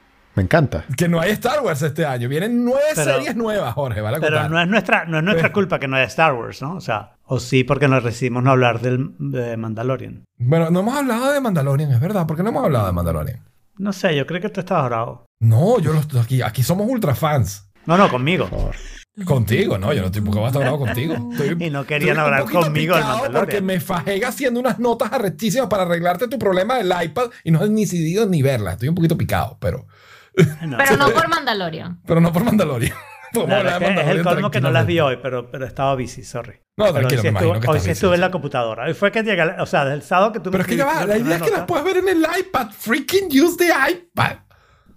Me encanta. Que no hay Star Wars este año. Vienen nueve Pero- series nuevas, Jorge. Vale Pero no es nuestra, no es nuestra culpa que no haya Star Wars, ¿no? O sea, o sí porque nos decidimos no hablar del, de Mandalorian. Bueno, no hemos hablado de Mandalorian, es verdad. ¿Por qué no hemos hablado de Mandalorian? No sé, yo creo que tú estabas bravo. No, yo los, aquí, aquí somos ultra fans. No, no, conmigo. Por favor. Contigo, ¿no? Yo no estoy porque voy a estar bravo contigo. Estoy- Y no querían hablar conmigo del Mandalorian. Porque me fajé haciendo unas notas arrechísimas para arreglarte tu problema del iPad y no he ni decidido ni verla. Estoy un poquito picado, pero, No. Pero no por Mandalorian. pero no por Mandalorian. Es que es el colmo que no las vi hoy, pero, pero estaba busy, sorry. No, Pero tranquilo, hoy sí me estuve, imagino que hoy sí estuve en la computadora. Hoy fue que llegué, o sea, del sábado que tú me Pero es que ya va, la idea es que las nota, puedas ver en el iPad. Freaking use the iPad.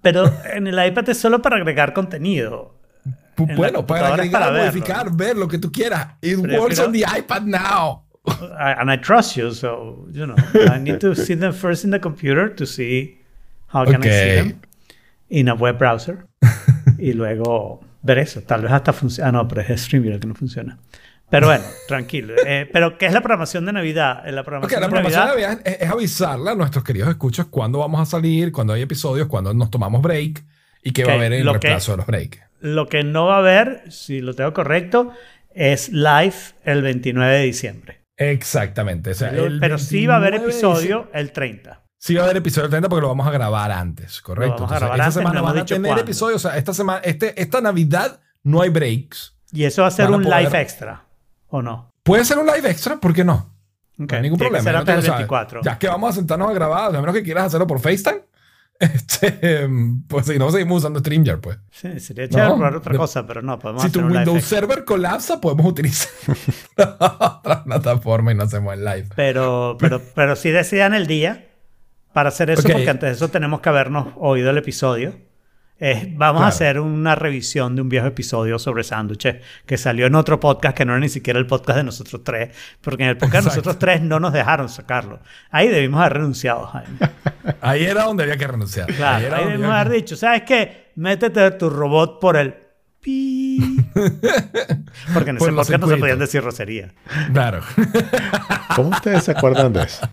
Pero en el iPad es solo para agregar contenido. Pues En bueno, para agregar, para verlo. modificar, ver lo que tú quieras. It Pero works on the iPad now. I- and I trust you, so, you know, I need to see them first in the computer to see how can I see them in a web browser. y luego ver eso. Tal vez hasta funciona. Ah, no, pero es StreamYard el que no funciona. Pero bueno, tranquilo. Eh, pero, ¿qué es la programación de Navidad? En la programación la de programación Navidad, de Navidad es, es avisarle a nuestros queridos escuchos cuándo vamos a salir, cuándo hay episodios, cuándo nos tomamos break y qué va a haber en el reemplazo de los breaks. lo que no va a haber, si lo tengo correcto, es live el 29 de diciembre. Exactamente. o sea, el pero sí va a haber 29 de episodio el 30. Sí va a haber episodio 30 porque lo vamos a grabar antes, correcto. Lo vamos a Entonces, grabar esta antes, semana no van a tener cuándo. episodios. O sea, esta semana, este, esta Navidad no hay breaks. Y eso va a ser Van a un poder- live extra, ¿o no? Puede ser un live extra, ¿por qué no? Ok, No hay ningún tiene que problema. ser lo sabes. 24. Ya que vamos a sentarnos a grabar, a menos que quieras hacerlo por FaceTime. Este, pues si no, seguimos usando StreamYard, pues. Sí, sería chévere No, probar otra cosa, pero no, podemos Si hacer tu un Windows. Server colapsa, podemos utilizar otra plataforma y no hacemos el live. Pero, pero, pero sí decidan el día para hacer eso, Ok. porque antes de eso tenemos que habernos oído el episodio. Eh, vamos Claro. a hacer una revisión de un viejo episodio sobre sándwiches que salió en otro podcast que no era ni siquiera el podcast de nosotros tres, porque en el podcast de nosotros tres no nos dejaron sacarlo. Ahí debimos haber renunciado, Jaime. Ahí era donde había que renunciar. Claro, ahí ahí, era donde debimos había haber que- dicho, ¿sabes qué? Métete tu robot por el pi. Porque en ese podcast no se podían decir rocería. Claro. ¿Cómo ustedes se acuerdan de eso?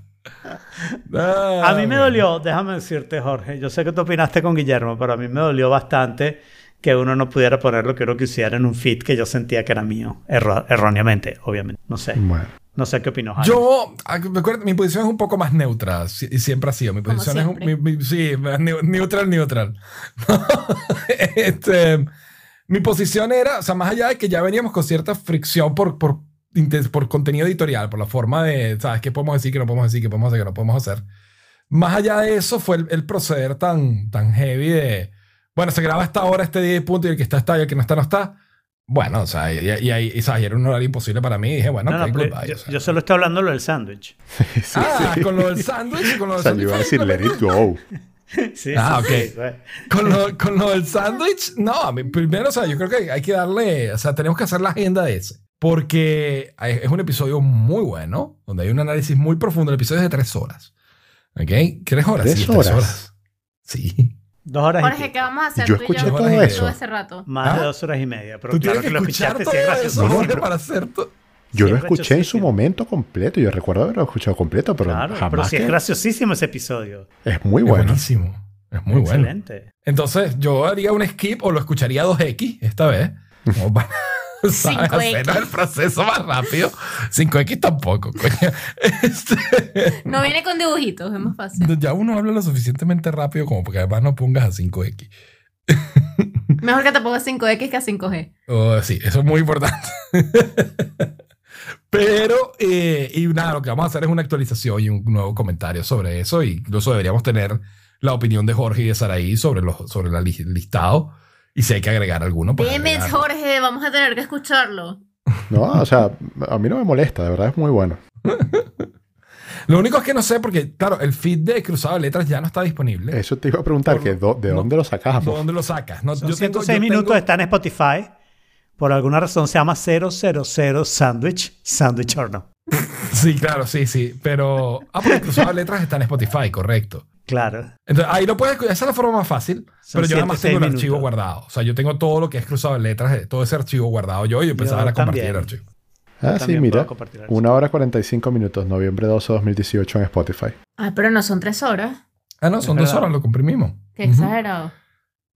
A mí me Ah, dolió, déjame decirte, Jorge. Yo sé que tú opinaste con Guillermo, pero a mí me dolió bastante que uno no pudiera poner lo que uno quisiera en un feed que yo sentía que era mío. Erro- erróneamente, obviamente. No sé. Bueno, No sé qué opinó. Yo, ah, recuerda, mi posición es un poco más neutra si- y siempre ha sido. Mi posición es un- mi- mi- sí, neu- neutral, neutral. este, mi posición era, o sea, más allá de que ya veníamos con cierta fricción por, por, por contenido editorial, por la forma de, ¿sabes? ¿Qué podemos decir, qué no podemos decir, qué podemos hacer, qué no podemos hacer? Más allá de eso fue el, el proceder tan, tan heavy de, bueno, se graba a esta hora, este día y punto, y el que está está y el que no está no está. Bueno, o sea, y, y, ahí- y, ¿sabes? y era un horario imposible para mí. Y dije, bueno, No, goodbye, yo, o sea. yo solo estoy hablando lo del sándwich. ah, con lo del sándwich, con lo o sea, yo iba a decir let it go. Sí, Ah, sí, ok. sí. Con lo, con lo del sándwich, no, a mí, primero, o sea, yo creo que hay que darle, o sea, tenemos que hacer la agenda de ese. Porque es un episodio muy bueno, donde hay un análisis muy profundo. El episodio es de tres horas. ¿Ok? ¿Tres horas? ¿Tres sí, horas? Sí. Dos horas y Jorge, pico. ¿qué vamos a hacer? Yo tú y escuché yo? todo eso. hace rato. Más de ¿Ah? dos horas y media. Pero Tú claro tienes que que lo escuchar escuchaste, todo es eso. Jorge, para hacer todo. Yo Sí, lo es escuché en su momento completo. Yo recuerdo haberlo escuchado completo, pero Claro, jamás. pero sí es graciosísimo ese episodio. es muy Es bueno. buenísimo. Es muy bueno. Excelente. Entonces, yo haría un skip o lo escucharía 2X esta vez. Como para, ¿sabes? 5X. Hacer el proceso más rápido. 5X tampoco, coño. Este, No viene con dibujitos, es más fácil. ya uno habla lo suficientemente rápido como porque además no pongas a 5X. Mejor que te pongas 5X que a 5G. Oh, sí, eso es muy importante. Pero, eh, y nada, lo que vamos a hacer es una actualización y un nuevo comentario sobre eso. Y incluso deberíamos tener la opinión de Jorge y de Saraí sobre, los, sobre el listado. Y si hay que agregar alguno. pues Dime, agregarlo. Jorge, vamos a tener que escucharlo. No, o sea, a mí no me molesta, de verdad es muy bueno. Lo único es que no sé, porque, claro, el feed de Cruzado de Letras ya no está disponible. Eso te iba a preguntar, Por- que do- ¿de no. dónde lo sacamos? ¿Dónde lo sacas? No, Son yo tengo- 106 yo minutos, tengo- está en Spotify. Por alguna razón se llama 000 Sandwich. Sandwich or no. Sí, claro, sí, sí. Pero. Ah, porque Cruzado de Letras está en Spotify, correcto. Claro. Entonces, ahí lo puedes. Esa es la forma más fácil. Son pero yo nada más 106 tengo el minutos. archivo guardado. O sea, yo tengo todo lo que es Cruzado de Letras, eh, todo ese archivo guardado yo y empezaba Yo a compartir el archivo. Ah, sí, mira. Una hora 45 minutos, noviembre 12 de 2018 en Spotify. Ay, pero no son tres horas. Ah, no, son dos horas, lo comprimimos. Qué exagerado.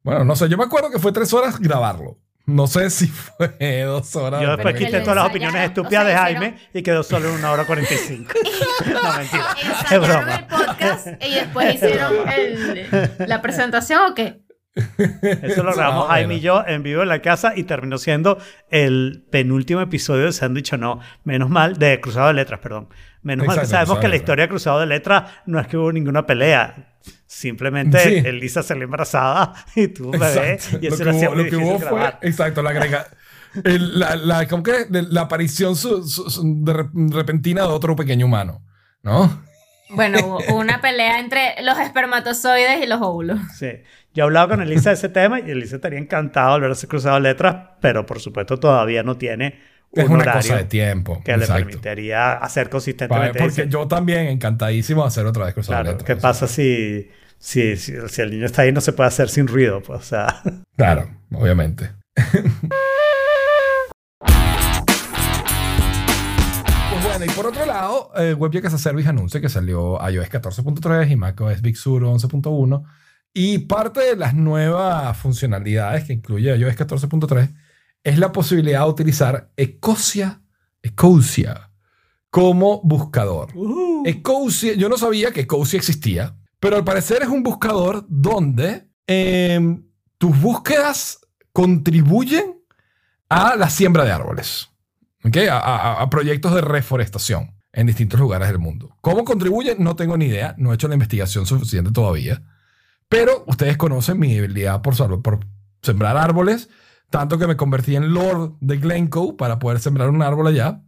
Bueno, no sé, yo me acuerdo que fue tres horas grabarlo. No sé si fue dos horas. Yo después quité todas las opiniones estúpidas o sea, de hicieron- Jaime y quedó solo en una hora 45. no, mentira. Es broma. el podcast y después hicieron el- la presentación o qué? Eso lo grabamos Jaime bueno. y yo en vivo en la casa y terminó siendo el penúltimo episodio de Sándwich o no. Menos mal, de Cruzado de Letras, perdón. Menos mal que sabemos que la historia de Cruzado de Letras no es que hubo ninguna pelea. Simplemente Sí. Elisa salió embarazada y tuvo un bebé. Exacto. Y Lo eso que lo hacía hubo, lo que hubo fue, exacto, la agrega, el- la, la, ¿cómo que? La aparición su- su- su- de re- repentina de otro pequeño humano, ¿no? Bueno, hubo una pelea entre los espermatozoides y los óvulos. Sí. Yo he hablado con Elisa de ese tema y Elisa estaría encantada de volver a hacer Cruzado Letras, pero por supuesto todavía no tiene Es un una cosa de tiempo. que le exacto. permitiría hacer consistentemente Porque yo también encantadísimo de hacer otra vez de Claro, Letras, ¿qué pasa si, si, si, si el niño está ahí no se puede hacer sin ruido? Pues, o sea, Claro, obviamente. Pues bueno, y por otro lado, eh, WebGeek as a Service anuncia que salió iOS 14.3 y macOS Big Sur 11.1. Y parte de las nuevas funcionalidades que incluye iOS 14.3 es la posibilidad de utilizar Ecosia, Ecosia como buscador. Ecosia, yo no sabía que Ecosia existía, pero al parecer es un buscador donde em, tus búsquedas contribuyen a la siembra de árboles, ¿ok? a, a- a proyectos de reforestación en distintos lugares del mundo. ¿Cómo contribuyen? No tengo ni idea, no he hecho la investigación suficiente todavía, pero ustedes conocen mi habilidad por, por sembrar árboles, tanto que me convertí en Lord de Glencoe para poder sembrar un árbol allá.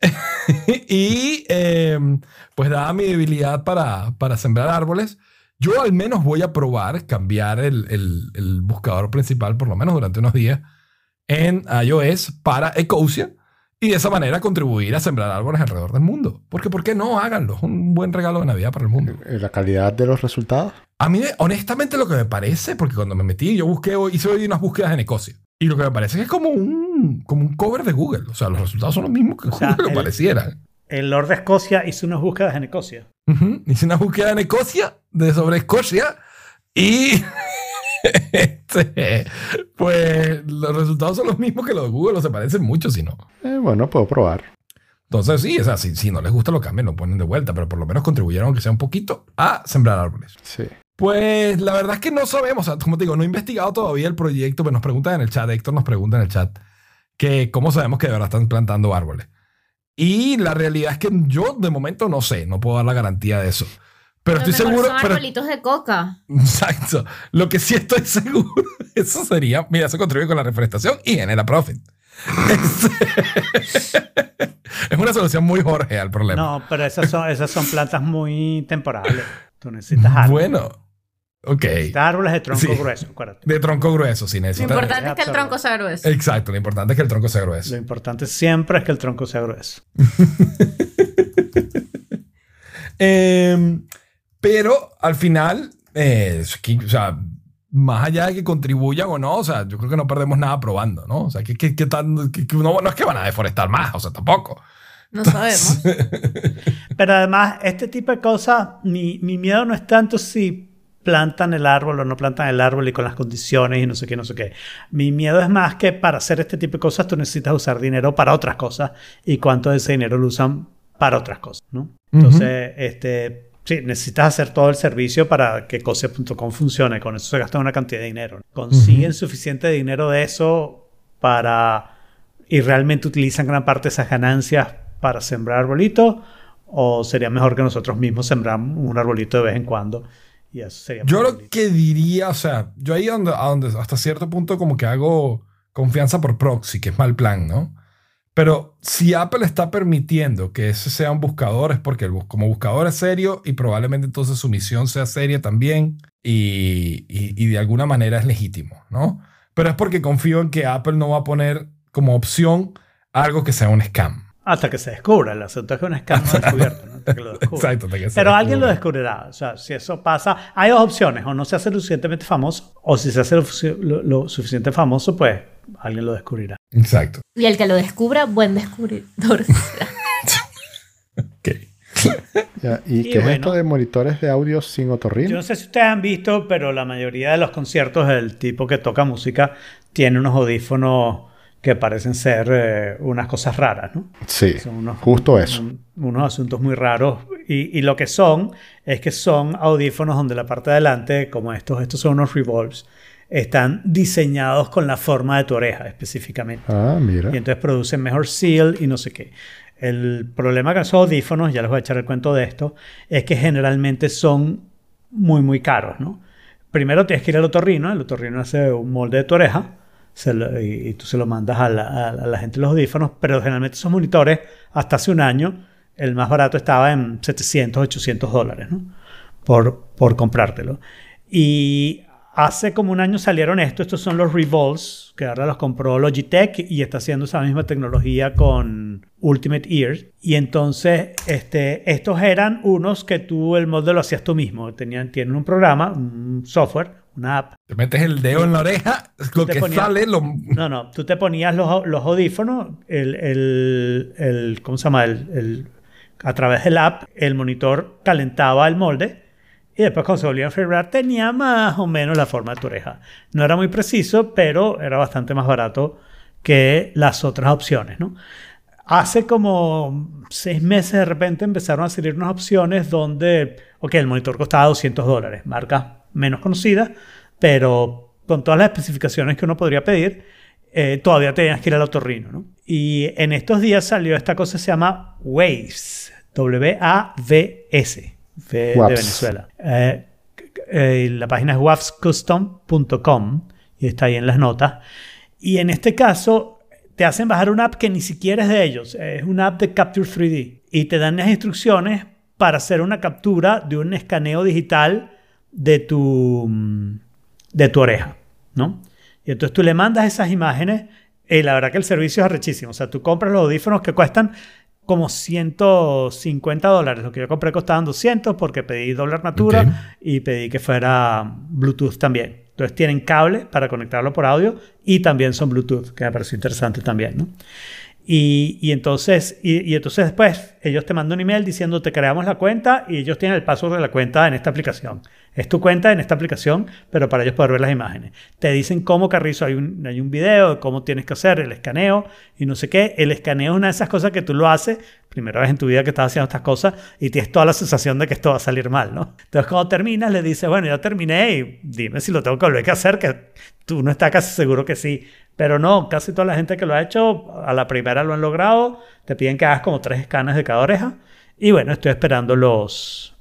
y em, pues dada mi debilidad para, para sembrar árboles, yo al menos voy a probar cambiar el, el- el buscador principal, por lo menos durante unos días, en iOS para Ecosia y de esa manera contribuir a sembrar árboles alrededor del mundo. Porque, ¿por qué no? Háganlo. Es un buen regalo de Navidad para el mundo. Eh, La calidad de los resultados. A mí, honestamente, lo que me parece, porque cuando me metí, yo busqué, hice hoy unas búsquedas en Ecosia. Y lo que me parece es que es como un, como un cover de Google. O sea, los resultados son los mismos que O sea, Google el- parecieran. el Lord de Escocia hizo unas búsquedas en Escocia. Ujú. Hice una búsqueda en Escocia, de sobre Escocia, y este, pues los resultados son los mismos que los de Google, o se parecen mucho, si no. Eh, bueno, puedo probar. Entonces, sí, o sea, si, si no les gusta, lo cambian, lo ponen de vuelta, pero por lo menos contribuyeron, aunque sea un poquito, a sembrar árboles. Sí. Pues la verdad es que no sabemos, o sea, como te digo, no he investigado todavía el proyecto, pero nos preguntan en el chat, Héctor nos pregunta en el chat, que cómo sabemos que de verdad están plantando árboles. Y la realidad es que yo de momento no sé, no puedo dar la garantía de eso. Pero estoy mejor seguro... Son pero- arbolitos de coca. Exacto. Lo que sí estoy seguro, eso sería, mira, eso contribuye con la reforestación y genera profit. Es, es una solución muy Jorge al problema. No, pero esas son, esas son plantas muy temporales. Tú necesitas árboles. bueno, ok. Árboles de tronco Sí. grueso, acuérdate. De tronco grueso, sí Lo necesita. importante es que el tronco sea grueso. Exacto, lo importante es que el tronco sea grueso. Lo importante siempre es que el tronco sea grueso. Eh, pero al final, eh, o sea, más allá de que contribuyan o no, o sea, yo creo que no perdemos nada probando, ¿no? O sea, que, que, que tan- que- que no, no es que van a deforestar más, o sea, tampoco. No sabemos. Pero además, este tipo de cosas, mi, mi miedo no es tanto si plantan el árbol o no plantan el árbol y con las condiciones y no sé qué, no sé qué. Mi miedo es más que para hacer este tipo de cosas tú necesitas usar dinero para otras cosas y cuánto de ese dinero lo usan para otras cosas, ¿no? Entonces, este, sí, necesitas hacer todo el servicio para que cose.com funcione. Con eso se gasta una cantidad de dinero. ¿Consiguen suficiente dinero de eso para... y realmente utilizan gran parte de esas ganancias para sembrar arbolitos? ¿O sería mejor que nosotros mismos sembramos un arbolito de vez en cuando? Y eso sería Yo lo bonito. que diría, o sea, yo ahí donde, a donde hasta cierto punto como que hago confianza por proxy, que es mal plan, ¿no? Pero si Apple está permitiendo que ese sea un buscador es porque el como buscador es serio y probablemente entonces su misión sea seria también y, y- y de alguna manera es legítimo, ¿no? Pero es porque confío en que Apple no va a poner como opción algo que sea un scam. Hasta que se descubra. El asunto es que un escándalo no descubierto. ¿no? Hasta que lo descubra. Exacto. hasta que se Pero alguien lo descubrirá. O sea, si eso pasa, hay dos opciones. O no se hace lo suficientemente famoso, o si se hace lo, sufici- lo- lo suficiente famoso, pues alguien lo descubrirá. Exacto. Y el que lo descubra, buen descubridor será. Ok. Ya, ¿Y, Y qué es esto de monitores de audio sin Yo otorrino? no sé si ustedes han visto, pero la mayoría de los conciertos del tipo que toca música tiene unos audífonos que parecen ser eh, unas cosas raras, ¿no? Sí, Son unos, justo eso. un- unos asuntos muy raros. Y, y lo que son es que son audífonos donde la parte de adelante, como estos, estos son unos revolves, están diseñados con la forma de tu oreja específicamente. Ah, mira. Y entonces producen mejor seal y no sé qué. El problema con esos audífonos, ya les voy a echar el cuento de esto, es que generalmente son muy, muy caros, ¿no? Primero tienes que ir al otorrino, el otorrino hace un molde de tu oreja se lo- y, y tú se lo mandas a la, a- la gente los audífonos, pero generalmente esos monitores, hasta hace un año, el más barato estaba en 700, 800 dólares, ¿no? Por, por comprártelo. Y hace como un año salieron estos, estos son los Revolves, que ahora los compró Logitech y está haciendo esa misma tecnología con Ultimate Ears. Y entonces, este, estos eran unos que tú el molde lo hacías tú mismo. Tenían, tienen un programa, un software, una app. Te metes el dedo en la oreja, lo que ponías- sale lo... No, no, tú te ponías los, los audífonos, el, el, el- ¿cómo se llama? El, el- a través del app, el monitor calentaba el molde y después cuando se volvía a enfriar tenía más o menos la forma de tu oreja. No era muy preciso, pero era bastante más barato que las otras opciones, ¿no? Hace como seis meses de repente empezaron a salir unas opciones donde, ok, el monitor costaba 200 dólares, marcas menos conocidas, pero con todas las especificaciones que uno podría pedir, eh, todavía tenías que ir al otorrino, ¿no? Y en estos días salió esta cosa que se llama Waves, W-A-V-S, de. Venezuela. Eh, eh, la página es wavscustom.com y está ahí en las notas. Y en este caso te hacen bajar una app que ni siquiera es de ellos, es una app de Capture 3D y te dan las instrucciones para hacer una captura de un escaneo digital de tu, de tu oreja, ¿no? Y entonces tú le mandas esas imágenes y la verdad que el servicio es arrechísimo. O sea, tú compras los audífonos que cuestan como 150 dólares. Lo que yo compré costaban 200 porque pedí dólar natura y pedí que fuera Bluetooth también. Entonces tienen cable para conectarlo por audio y también son Bluetooth, que me pareció interesante también, ¿no? Y, y entonces, y, y entonces después ellos te mandan un email diciendo te creamos la cuenta y ellos tienen el password de la cuenta en esta aplicación. Es tu cuenta en esta aplicación, pero para ellos poder ver las imágenes. Te dicen cómo, Carrizo, hay un, hay un video de cómo tienes que hacer el escaneo y no sé qué. El escaneo es una de esas cosas que tú lo haces, primera vez en tu vida que estás haciendo estas cosas y tienes toda la sensación de que esto va a salir mal, ¿no? Entonces cuando terminas le dices, bueno, ya terminé y dime si lo tengo que volver a hacer, que tú no estás casi seguro que sí. Pero no, casi toda la gente que lo ha hecho, a la primera lo han logrado. Te piden que hagas como tres escanes de cada oreja. Y bueno, estoy esperando los,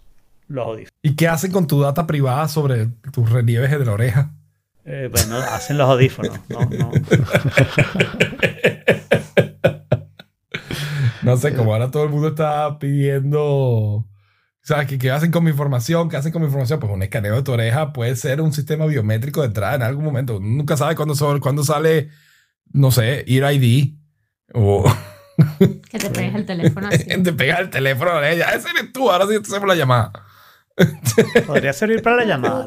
los audífonos. ¿Y qué hacen con tu data privada sobre tus relieves de la oreja? Eh, bueno, hacen los audífonos. No, no. No sé, como ahora todo el mundo está pidiendo... ¿Sabes? ¿Qué, ¿Qué hacen con mi información? ¿Qué hacen con mi información? Pues un escaneo de tu oreja puede ser un sistema biométrico de entrada en algún momento. Uno nunca sabe cuándo, so- cuándo sale, no sé, Ear ID o Que te pegues el teléfono así. te pega el teléfono a la oreja. Ese eres tú, ahora sí te hacemos la llamada. Podría servir para la llamada.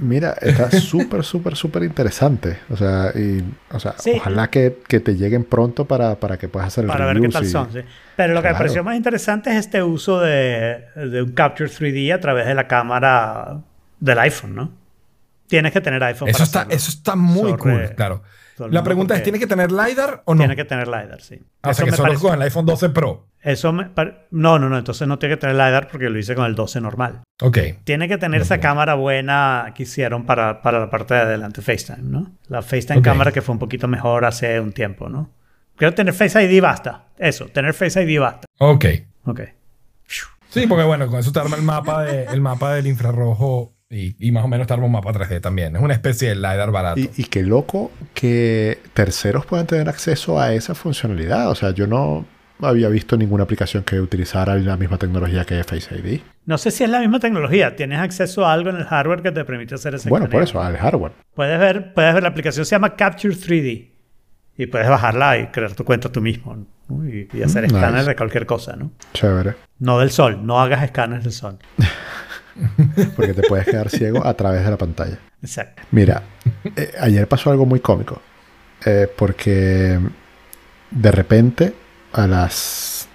Mira, está súper, súper, súper interesante. O sea, y, o sea Sí. ojalá que, que te lleguen pronto para, para que puedas hacer el Para ver qué tal son. sí. Pero lo que me pareció más interesante es este uso de, de un Capture 3D a través de la cámara del iPhone, ¿no? Tienes que tener iPhone Eso para está, hacerlo. eso está muy cool, claro. Todo el La mundo pregunta es, ¿tiene que tener LiDAR o no? Tiene que tener LiDAR, sí. Ah, o sea, Eso que me solo parece- con el iPhone 12 Pro. Eso me pare- No, no, no. Entonces no tiene que tener LiDAR porque lo hice con el 12 normal. Ok. Tiene que tener esa cámara buena que hicieron para, para la parte de adelante, FaceTime, ¿no? La FaceTime Ok. cámara que fue un poquito mejor hace un tiempo, ¿no? Creo tener Face ID basta. Eso, tener Face ID basta. Ok. Ok. Sí, porque bueno, con eso te arma el mapa, de- el mapa del infrarrojo y, y más o menos arma un mapa 3D también. Es una especie de LiDAR barato. Y, y qué loco que terceros puedan tener acceso a esa funcionalidad. O sea, yo no había visto ninguna aplicación que utilizara la misma tecnología que Face ID. No sé si es la misma tecnología. Tienes acceso a algo en el hardware que te permite hacer ese Bueno, por eso, al hardware. Puedes ver, puedes ver la aplicación, se llama Capture 3D. Y puedes bajarla y crear tu cuenta tú mismo. ¿no? Y, y hacer Mm, escáner nice. de cualquier cosa, ¿no? Chévere. No del sol, no hagas escáneres del sol. Porque te puedes quedar ciego a través de la pantalla. Exacto. Mira, eh, ayer pasó algo muy cómico. eh, porque de repente, a las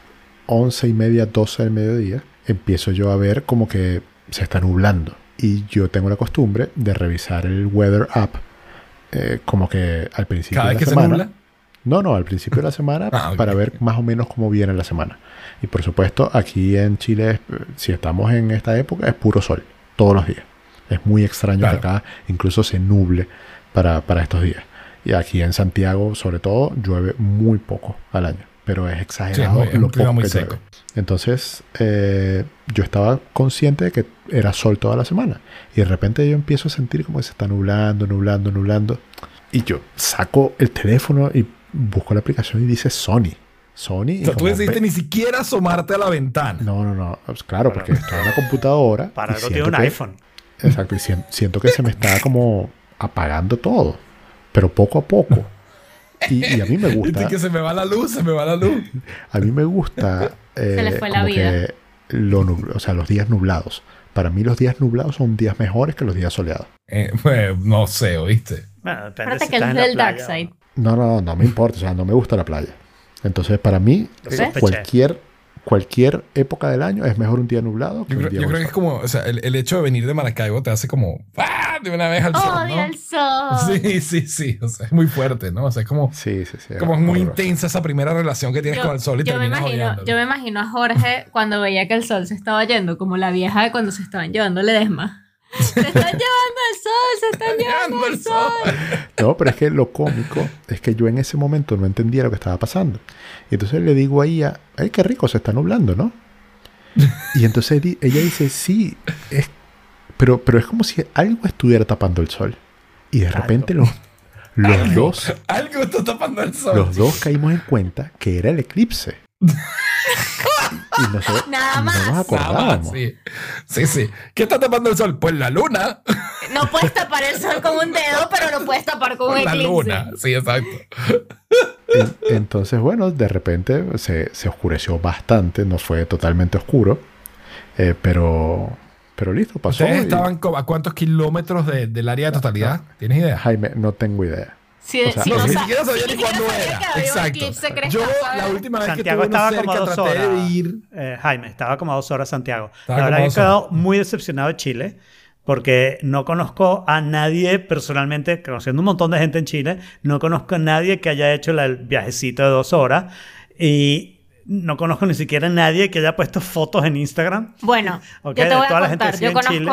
once y media, 12 del mediodía, empiezo yo a ver como que se está nublando. Y yo tengo la costumbre de revisar el Weather App eh, como que al principio Cada de vez la que se nubla. No, no, al principio de la semana Ah, para ver más o menos cómo viene la semana. Y por supuesto, aquí en Chile, si estamos en esta época, es puro sol, todos los días. Es muy extraño Claro. que acá incluso se nuble para, para estos días. Y aquí en Santiago, sobre todo, llueve muy poco al año. Pero es exagerado muy- es un lo poco muy que seco. llueve. Entonces, eh, yo estaba consciente de que era sol toda la semana. Y de repente yo empiezo a sentir como que se está nublando, nublando, nublando. Y yo saco el teléfono y busco la aplicación y dice Sony. Sony. y O sea, tú decidiste ni siquiera asomarte a la ventana. No, no, no. Pues claro, porque estoy en la computadora. Para y algo tiene siento un que- iPhone. Exacto. Y sien- siento que se me está como apagando todo. Pero poco a poco. Y, y a mí me gusta. que se me va la luz, se me va la luz. A mí me gusta. Se le eh, fue la como vida. lo o sea, los días nublados. Para mí los días nublados son días mejores que los días soleados. Eh, pues, no sé, ¿oíste? Bueno, depende Acuérdate si que estás es en la dark side. No, no, no me importa. O sea, no me gusta la playa. Entonces, para mí, eh, cualquier, cualquier época del año es mejor un día nublado que Yo un creo, día yo creo que es como, o sea, el, el hecho de venir de Maracaibo te hace como, ¡ah! De una vez al sol, Odio ¿no? el sol. Sí, sí, sí. O sea, es muy fuerte, ¿no? O sea, es como, Sí, sí, sí. como es muy horroroso. intensa esa primera relación que tienes Yo, con el sol y yo me imagino, odiándolo. yo me imagino a Jorge cuando veía que el sol se estaba yendo, como la vieja de cuando se estaban llevando Ledesma. Se están llevando el sol, se están llevando el sol. No, pero es que lo cómico es que yo en ese momento no entendía lo que estaba pasando. Y entonces le digo a ella, ay, qué rico, se está nublando, ¿no? Y entonces di- ella dice, sí, es, pero, pero es como si algo estuviera tapando el sol. Y de repente los, los dos, Algo está tapando el sol. los dos caímos en cuenta que era el eclipse. Y nosotros Nada no más. Nada más, sí. sí, sí. ¿Qué está tapando el sol? Pues la luna. No puedes tapar el sol con un dedo, pero lo puedes tapar con un Pues la eclipse. luna. Sí, exacto. En- entonces, bueno, de repente se, se oscureció bastante, no fue totalmente oscuro, eh, pero, pero listo, pasó. ¿Ustedes y- estaban co- a cuántos kilómetros de- del área de totalidad? ¿Tienes idea? Jaime, no tengo idea. Si, O sea, si no, no, ni siquiera sabía ni cuándo era. que había un Exacto. eclipse, ¿crees Yo, la última vez Santiago que estaba como dos traté de horas. ir. Eh, Jaime, estaba como a dos horas Santiago. Estaba la verdad que he quedado muy decepcionado de Chile porque no conozco a nadie personalmente, conociendo un montón de gente en Chile, no conozco a nadie que haya hecho el viajecito de dos horas y no conozco ni siquiera a nadie que haya puesto fotos en Instagram. Bueno, Ok, yo te voy a toda la gente contar. que Yo en Chile.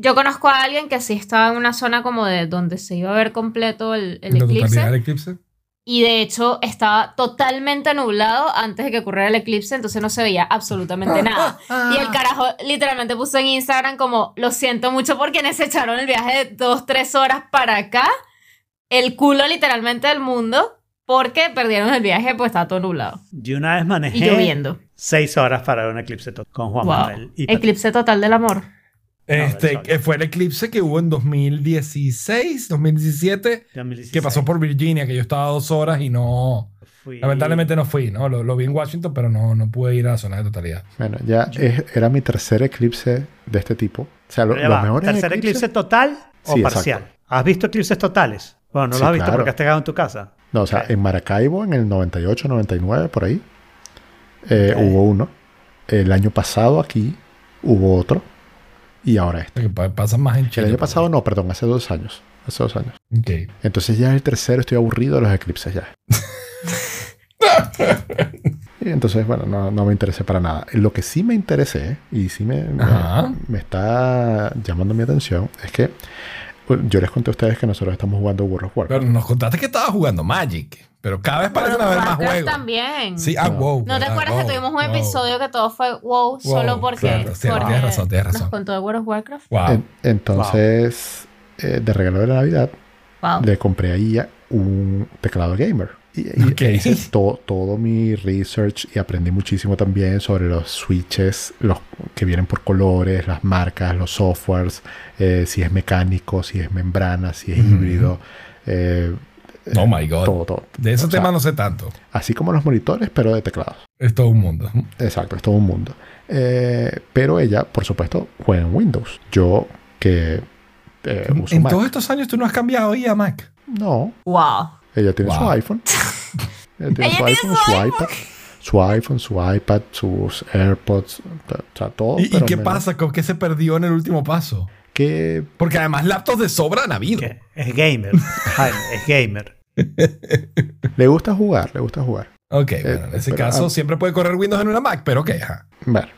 Yo conozco a alguien que sí estaba en una zona como de donde se iba a ver completo el, el ¿La eclipse. totalidad del eclipse? Y de hecho estaba totalmente nublado antes de que ocurriera el eclipse, entonces no se veía absolutamente nada. Y el carajo literalmente puso en Instagram como, lo siento mucho por quienes se echaron el viaje de dos, tres horas para acá, el culo literalmente del mundo, porque perdieron el viaje pues estaba todo nublado. Yo una vez manejé Y lloviendo. seis horas para ver un eclipse to- con Juan Wow. Manuel. Y Eclipse total del amor. Este, fue el eclipse que hubo en 2016, 2017, 2016. que pasó por Virginia, que yo estaba dos horas y no... Fui- Lamentablemente no fui, ¿no? Lo, lo vi en Washington, pero no, no pude ir a la zona de totalidad. Bueno, ya es- era mi tercer eclipse de este tipo. O sea, lo- va, mejores ¿Tercer eclipse total o Sí, parcial? exacto. ¿Has visto eclipses totales? Bueno, no Sí, los has visto claro. porque has quedado en tu casa. No, o sea, en Maracaibo, en el 98, 99, por ahí, eh, hubo uno. El año pasado aquí hubo otro. Y ahora este. Que pa- pasan más en El Chile. año por pasado no, perdón, hace dos años. Hace dos años. Ok. Entonces ya el tercero estoy aburrido de los eclipses ya. y entonces, bueno, no, no me interesé para nada. Lo que sí me interesé y sí me, me, está llamando mi atención es que yo les conté a ustedes que nosotros estamos jugando World of Warcraft. Pero nos contaste que estabas jugando Magic, pero cada vez parecen haber más juegos. también. Sí, ah, No. wow. ¿No te ¿verdad? acuerdas Wow, que tuvimos un wow. episodio que todo fue wow, solo porque, claro, sí, porque tienes razón, tienes razón. nos contó de World of Warcraft? Wow. En- entonces, eh, de regalo de la Navidad, Wow. le compré a ella un teclado gamer. Y, y Ok. hice to- todo mi research y aprendí muchísimo también sobre los switches, los que vienen por colores, las marcas, los softwares, eh, si es mecánico, si es membrana, si es híbrido, eh, oh my God. todo, todo. De ese O sea, tema no sé tanto. Así como los monitores, pero de teclados. Es todo un mundo. Exacto, es todo un mundo. Eh, pero ella, por supuesto, juega en Windows. Yo que eh, uso en Mac. todos estos años tú no has cambiado ahí a Mac. No, Wow. ella tiene su iPhone. Ella tiene su iPhone, su iPad. su iPhone, su iPad, sus AirPods, o sea, todo. ¿Y, pero qué menos pasa? ¿Con qué se perdió en el último paso? Que Porque además laptops de sobra han habido. Es gamer. Jaime, es gamer. le gusta jugar, le gusta jugar. Ok, bueno, en ese pero, caso ah. siempre puede correr Windows en una Mac, pero ok, ajá. Bueno,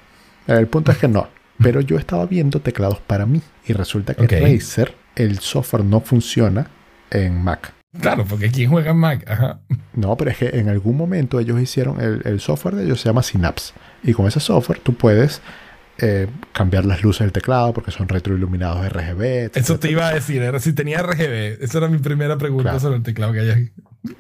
el punto es que no. Pero yo estaba viendo teclados para mí y resulta que Ok. Razer, el software no funciona en Mac. Claro, porque ¿quién juega en Mac? Ajá. No, pero es que en algún momento ellos hicieron, el, el software de ellos se llama Synapse. Y con ese software tú puedes eh, cambiar las luces del teclado porque son retroiluminados RGB. Eso te iba a decir, era si tenía RGB. Esa era mi primera pregunta Claro. sobre el teclado que hay aquí.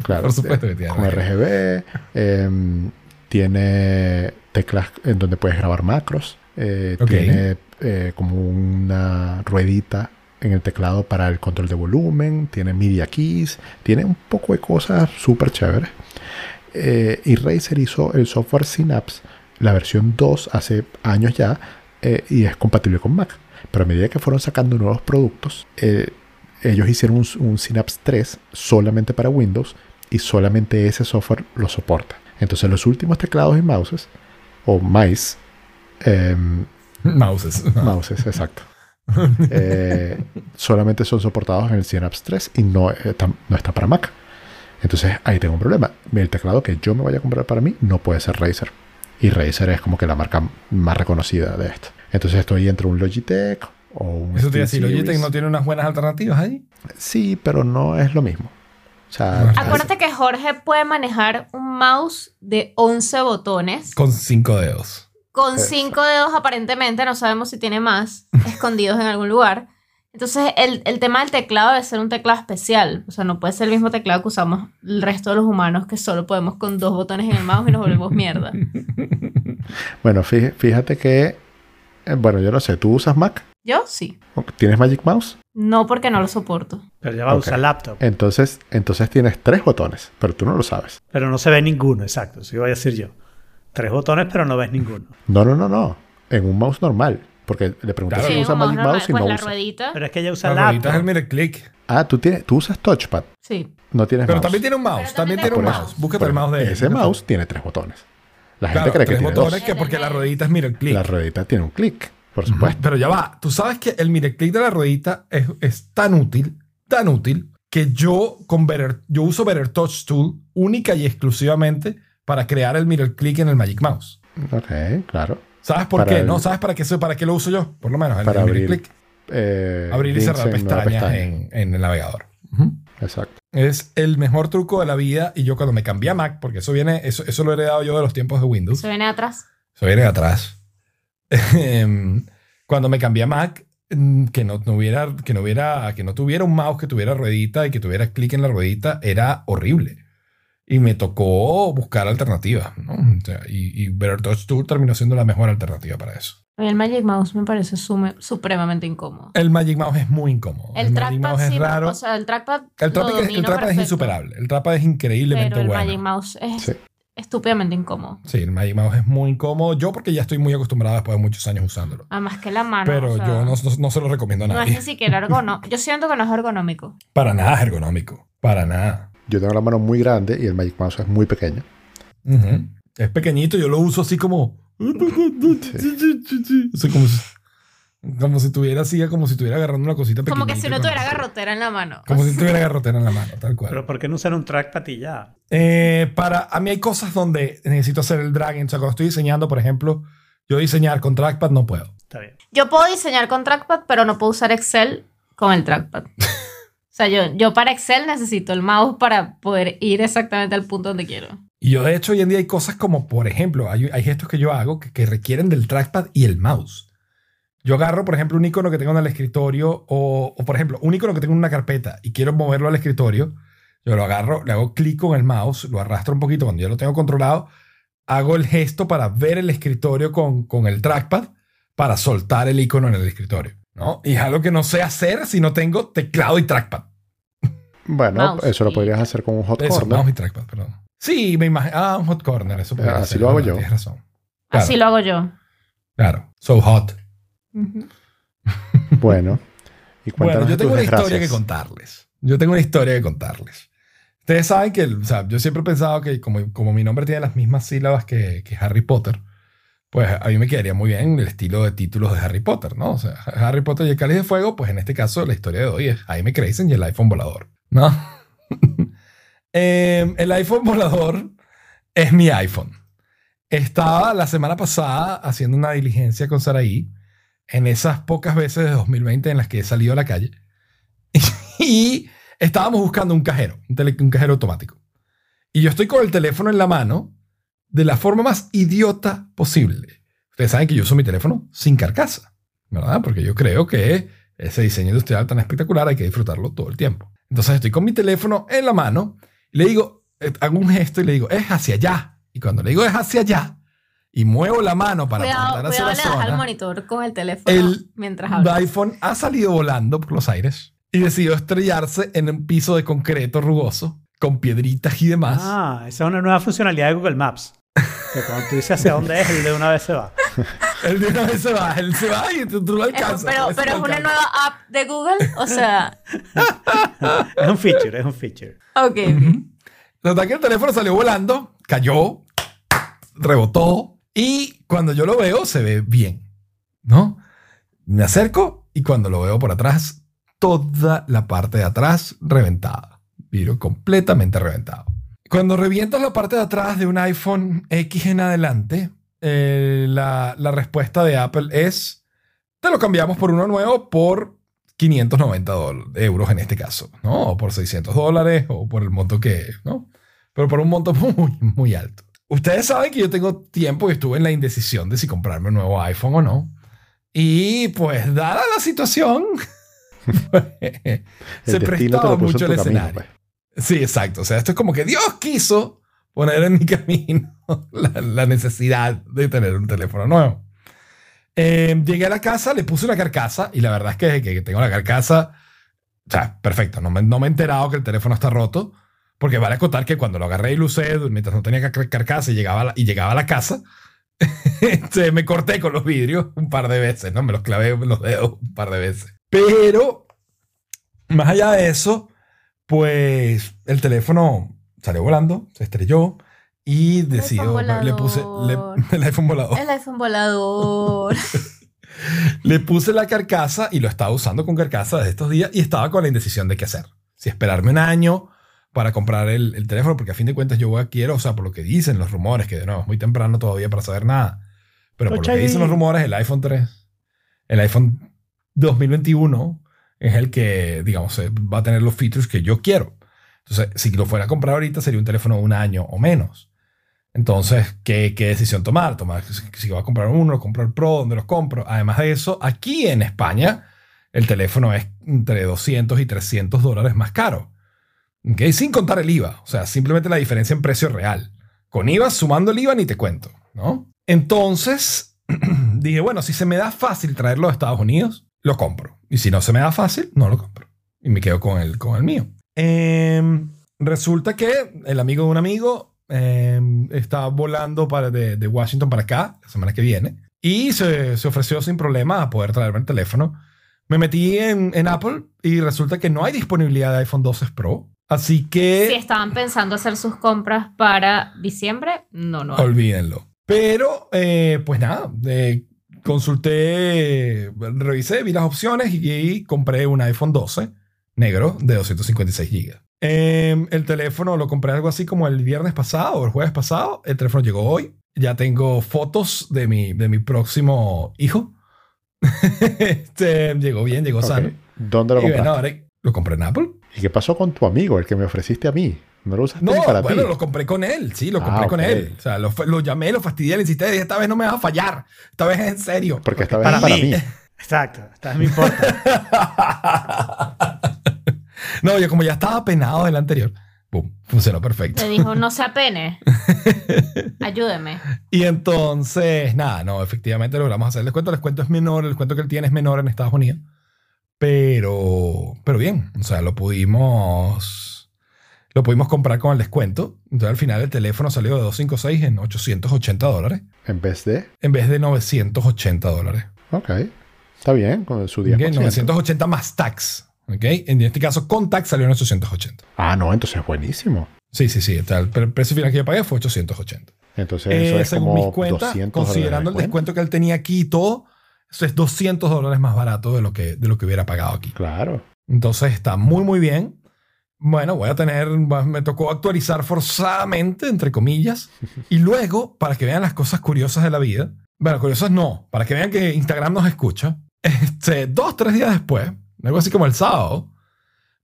Claro, Por supuesto eh, que tiene Con RGB. em, tiene teclas en donde puedes grabar macros. eh. Tiene eh, como una ruedita en el teclado para el control de volumen. Tiene media keys. Tiene un poco de cosas súper chéveres. Eh, y Razer hizo el software Synapse, la versión 2 hace años ya, eh, y es compatible con Mac. Pero a medida que fueron sacando nuevos productos, eh, ellos hicieron un, un Synapse 3 solamente para Windows y solamente ese software lo soporta. Entonces los últimos teclados y mouses, o mice, em, Mouses. mouses, exacto, eh, solamente son soportados en el Synapse 3 y no, no está para Mac. Entonces ahí tengo un problema. El teclado que yo me vaya a comprar para mí no puede ser Razer. Y Razer es como que la marca más reconocida de esto. Entonces estoy entre un Logitech o un Eso te iba a decir. Logitech no tiene unas buenas alternativas ahí. Sí, pero no es lo mismo. O sea. Acuérdate que Jorge puede manejar un mouse de 11 botones Con cinco dedos. con Exacto. 5 dedos aparentemente, no sabemos si tiene más, escondidos en algún lugar. Entonces el, el tema del teclado debe ser un teclado especial, o sea, no puede ser el mismo teclado que usamos el resto de los humanos que solo podemos con dos botones en el mouse y nos volvemos mierda. bueno, fí- fíjate que, eh, bueno, yo no sé, ¿tú usas Mac? Yo sí, ¿Tienes Magic Mouse? no porque no lo soporto. Pero ya va a usar laptop. Entonces, entonces tienes tres botones, pero tú no lo sabes. Pero no se ve ninguno, exacto. Eso iba a decir yo. Tres botones, pero no ves ninguno. No, no, no, no. En un mouse normal. Porque le pregunté Claro. si Sí, usa Magic Mouse y pues no la usa. ruedita, Pero es que ella usa La ruedita es el mire click. Ah, tú, tienes, tú usas touchpad. sí. No tienes Pero mouse. también tiene un mouse. Pero También también tiene un mouse. mouse. Búscate el mouse de él. Ese mouse tiene tres botones. La gente Claro, cree que tres tiene botones dos. que porque la ruedita es mire click. La ruedita tiene un clic, por supuesto. Pero ya va, tú sabes que el mire click de la ruedita es, es tan útil, tan útil, que yo con Better, yo uso Better Touch Tool única y exclusivamente para crear el mire click en el Magic Mouse. Ok, claro. ¿Sabes por qué? el- ¿No? ¿Sabes para qué, para qué lo uso yo? Por lo menos, el, Para el abrir, click. Eh, Abrir y cerrar pestañas pestaña. en, en el navegador. Exacto. Es el mejor truco de la vida. Y yo cuando me cambié a Mac, porque eso viene, eso, eso lo he heredado yo de los tiempos de Windows. Se viene atrás. Eso viene de atrás. Em, Cuando me cambié a Mac, mm, que no, no hubiera, que no hubiera, que no tuviera un mouse que tuviera ruedita y que tuviera clic en la ruedita, era horrible. Y me tocó buscar alternativas, ¿no? O sea, y, y Better Touch Tool terminó siendo la mejor alternativa para eso. El Magic Mouse me parece sume- supremamente incómodo. El Magic Mouse es muy incómodo. El, Magic trackpad Mouse es sí, raro. o sea, el trackpad el lo trackpad, el domino trackpad es insuperable. El trackpad es increíblemente Pero el bueno. Magic Mouse es Sí. estúpidamente incómodo. Sí, el Magic Mouse es muy incómodo. Yo porque ya estoy muy acostumbrado después de muchos años usándolo. Además que la mano. Pero o sea, yo no, no- no se lo recomiendo a no es nadie. ni siquiera ergonómico. Yo siento que no es ergonómico. Para nada es ergonómico. Para nada. Yo tengo la mano muy grande y el Magic Mouse es muy pequeño. Ujú. Es pequeñito, yo lo uso así como. Así como, si, como si tuviera así, como si estuviera agarrando una cosita pequeñita. Como que si no tuviera garrotera en la mano. Como si tuviera garrotera en la mano, tal cual. Pero ¿por qué no usar un trackpad y ya? Eh, para, a mí hay cosas donde necesito hacer el dragging. O sea, cuando estoy diseñando, por ejemplo, yo diseñar con trackpad no puedo. Está bien. Yo puedo diseñar con trackpad, pero no puedo usar Excel con el trackpad. O sea, yo, yo para Excel necesito el mouse para poder ir exactamente al punto donde quiero. Y yo, de hecho, hoy en día hay cosas como, por ejemplo, hay, hay gestos que yo hago que, que requieren del trackpad y el mouse. Yo agarro, por ejemplo, un icono que tengo en el escritorio o, o, por ejemplo, un icono que tengo en una carpeta y quiero moverlo al escritorio. Yo lo agarro, le hago clic con el mouse, lo arrastro un poquito cuando ya lo tengo controlado, hago el gesto para ver el escritorio con, con el trackpad para soltar el icono en el escritorio. ¿No? Y es algo que no sé hacer si no tengo teclado y trackpad. Bueno, Mouse eso lo podrías hacer con un hot Eso, corner. mouse y trackpad, perdón. Sí, me imagino. Ah, un hot corner, eso podría Así ser, lo hago ¿verdad? yo. Tienes razón. Claro. Así lo hago yo. Claro, so hot. Bueno. Y Bueno, cuéntanos yo tengo una historia que contarles. Yo tengo una historia que contarles. Ustedes saben que, o sea, yo siempre he pensado que como, como mi nombre tiene las mismas sílabas que, que Harry Potter, pues a mí me quedaría muy bien el estilo de títulos de Harry Potter, ¿no? O sea, Harry Potter y el Cáliz de Fuego, pues en este caso la historia de hoy es Jaime Crazen y el iPhone volador, ¿no? Eh, el iPhone volador es mi iPhone. Estaba la semana pasada haciendo una diligencia con Saraí en esas pocas veces de 2020 en las que he salido a la calle y estábamos buscando un cajero, un, un cajero automático. Y yo estoy con el teléfono en la mano de la forma más idiota posible. Ustedes saben que yo uso mi teléfono sin carcasa, ¿verdad? Porque yo creo que ese diseño industrial tan espectacular hay que disfrutarlo todo el tiempo. Entonces estoy con mi teléfono en la mano y le digo, eh, hago un gesto y le digo, es hacia allá. Y cuando le digo es hacia allá y muevo la mano para Cuidado, apuntar hacia cuidado, la das al zona, monitor con el teléfono el mientras hablas. iPhone ha salido volando por los aires y decidió estrellarse en un piso de concreto rugoso con piedritas y demás. Ah, esa es una nueva funcionalidad de Google Maps. Que cuando tú dices hacia dónde es, él de una vez se va. Él de una vez se va, él se va y tú, tú lo Eso, alcanzas. pero pero es una nueva app de Google. O sea, Es un feature, es un feature. ok. Nota que el teléfono salió volando, cayó, rebotó y cuando yo lo veo se ve bien, ¿no? Me acerco y cuando lo veo por atrás, toda la parte de atrás reventada. Vidrio completamente reventado. Cuando revientas la parte de atrás de un iPhone X en adelante, eh, la, la respuesta de Apple es, te lo cambiamos por uno nuevo por 590 dol- euros en este caso, ¿no? O por 600 dólares o por el monto que, ¿no? Pero por un monto muy, muy alto. Ustedes saben que yo tengo tiempo y estuve en la indecisión de si comprarme un nuevo iPhone o no. Y pues, dada la situación, se prestaba mucho el tu camino, escenario. pues. Sí, exacto. O sea, esto es como que Dios quiso poner en mi camino la, necesidad de tener un teléfono nuevo. Eh, llegué a la casa, le puse una carcasa y la verdad es que tengo la carcasa, o sea, perfecto. No me, no me he enterado que el teléfono está roto, porque vale acotar que cuando lo agarré y lo mientras no tenía car- carcasa y llegaba a la, y llegaba a la casa, este, me corté con los vidrios un par de veces, ¿no? Me los clavé los dedos un par de veces. Pero, más allá de eso, pues el teléfono salió volando, se estrelló y decidió, iPhone le puse le- el iPhone volador. El iPhone volador. Le puse la carcasa y lo estaba usando con carcasa desde estos días y estaba con la indecisión de qué hacer. Si esperarme un año para comprar el, el teléfono, porque a fin de cuentas yo voy a quiero, o sea, por lo que dicen los rumores, que de nuevo es muy temprano todavía para saber nada, pero por lo que dicen los rumores, el iPhone 3, el iPhone 2021 es el que, digamos, eh, va a tener los features que yo quiero. Entonces, si lo fuera a comprar ahorita, sería un teléfono de un año o menos. Entonces, ¿qué, qué decisión tomar? Tomar si, voy a comprar uno, comprar Pro, ¿dónde los compro? Además de eso, aquí en España, el teléfono es entre 200 y 300 dólares más caro. ¿Ok? Sin contar el IVA. O sea, simplemente la diferencia en precio real. Con IVA, sumando el IVA, ni te cuento. ¿no? Entonces, dije, bueno, si se me da fácil traerlo a Estados Unidos, lo compro. Y si no se me da fácil, no lo compro. Y me quedo con el, con el mío. Em, resulta que el amigo de un amigo em, está volando para de, de Washington para acá la semana que viene y se, se ofreció sin problema a poder traerme el teléfono. Me metí en, en Apple y resulta que no hay disponibilidad de iPhone 12 Pro. Así que Si estaban pensando hacer sus compras para diciembre, no, no. olvídenlo. Pero, eh, pues nada, eh, consulté, revisé, vi las opciones y, y compré un iPhone 12 negro de 256 GB. Eh, el teléfono lo compré algo así como el viernes pasado o el jueves pasado. El teléfono llegó hoy. Ya tengo fotos de mi, de mi próximo hijo. este, llegó bien, llegó Ok. sano. ¿Dónde lo Y compraste? ahora lo compré en Apple. ¿Y qué pasó con tu amigo, el que me ofreciste a mí? ¿No lo usaste No, para bueno, ti? lo compré con él, sí, lo Ah, compré con ok. él. O sea, lo, lo llamé, lo fastidié, le insistí, dije, esta vez no me vas a fallar, esta vez es en serio. Porque esta vez para es para mí. mí. Exacto, esta vez me importa. no, yo como ya estaba penado del anterior, boom, funcionó perfecto. Le dijo, no se apene. Ayúdeme. Y entonces, nada, no, efectivamente logramos hacer el descuento. El descuento es menor, el descuento que él tiene es menor en Estados Unidos. Pero, pero bien, o sea, lo pudimos, lo pudimos comprar con el descuento. Entonces al final el teléfono salió de 256 en 880 dólares En vez de... en vez de 980 dólares. Ok. Está bien, con su Ok, 10%. 980 más tax. ¿ok? En este caso, Contact salió en 880. Ah, no, entonces es buenísimo. Sí, sí, sí. El precio final que yo pagué fue 880. Entonces eso Eh, es según como mis cuentas, 200 considerando el descuento que él tenía aquí y todo, eso es 200 dólares más barato de lo que, de lo que hubiera pagado aquí. Claro. Entonces está muy, muy bien. Bueno, voy a tener, me tocó actualizar forzadamente, entre comillas, y luego, para que vean las cosas curiosas de la vida, bueno, curiosas no, para que vean que Instagram nos escucha, este, dos, tres días después, algo así como el sábado,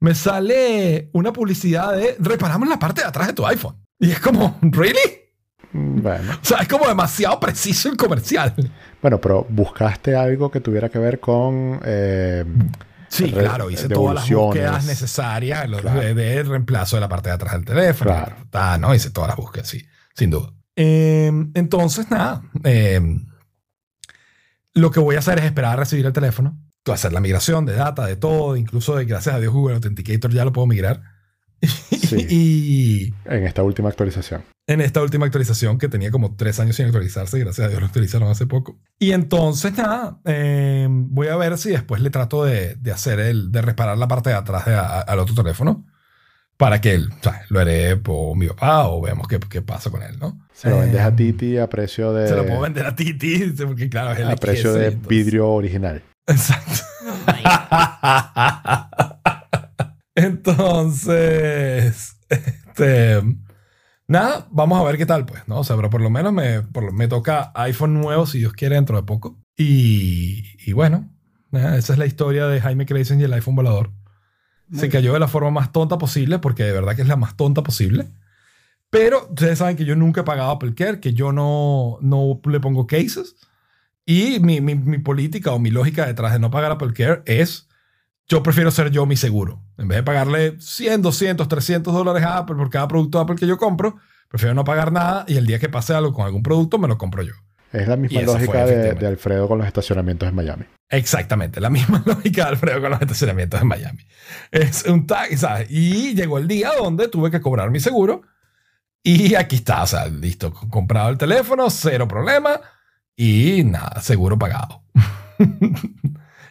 me sale una publicidad de reparamos la parte de atrás de tu iPhone. Y es como, ¿really? Bueno. O sea, es como demasiado preciso el comercial. Bueno, pero buscaste algo que tuviera que ver con... eh, Sí, claro, hice todas las búsquedas necesarias Claro. de, de reemplazo de la parte de atrás del teléfono. Claro. ta, ¿no? Hice todas las búsquedas, sí, sin duda. Eh, entonces, nada. eh, lo que voy a hacer es esperar a recibir el teléfono, hacer la migración de data, de todo, incluso de, gracias a Dios Google Authenticator ya lo puedo migrar. Sí. y en esta última actualización. en esta última actualización que tenía como tres años sin actualizarse, gracias a Dios lo actualizaron hace poco. Y entonces, nada, eh, voy a ver si después le trato de, de hacer el, de reparar la parte de atrás de a- al otro teléfono para que él, o sea, lo herede por mi papá o veamos qué, qué pasa con él, ¿no? Se lo vendes a Eh, Titi a precio de... Se lo puedo vender a Titi, porque claro, es el a precio de entonces- vidrio original. Exacto. Oh. Entonces, este, nada, vamos a ver qué tal, pues, ¿no? O sea, pero por lo menos me, por me toca iPhone nuevo, si Dios quiere, dentro de poco. Y, y bueno, nada, esa es la historia de Jaime Creisen y el iPhone volador. Se cayó de la forma más tonta posible, porque de verdad que es la más tonta posible. Pero ustedes saben que yo nunca he pagado Apple Care, que yo no, no le pongo cases. Y mi, mi, mi política o mi lógica detrás de no pagar Apple Care es, yo prefiero ser yo mi seguro. En vez de pagarle 100, 200, 300 dólares a Apple por cada producto Apple que yo compro, prefiero no pagar nada y el día que pase algo con algún producto me lo compro yo. Es la misma esa fue, lógica de, de Alfredo con los estacionamientos en Miami. Exactamente, la misma lógica de Alfredo con los estacionamientos en Miami. Es un tag, ¿sabes? Y llegó el día donde tuve que cobrar mi seguro y aquí está, o sea, listo, comprado el teléfono, cero problema y nada, seguro pagado.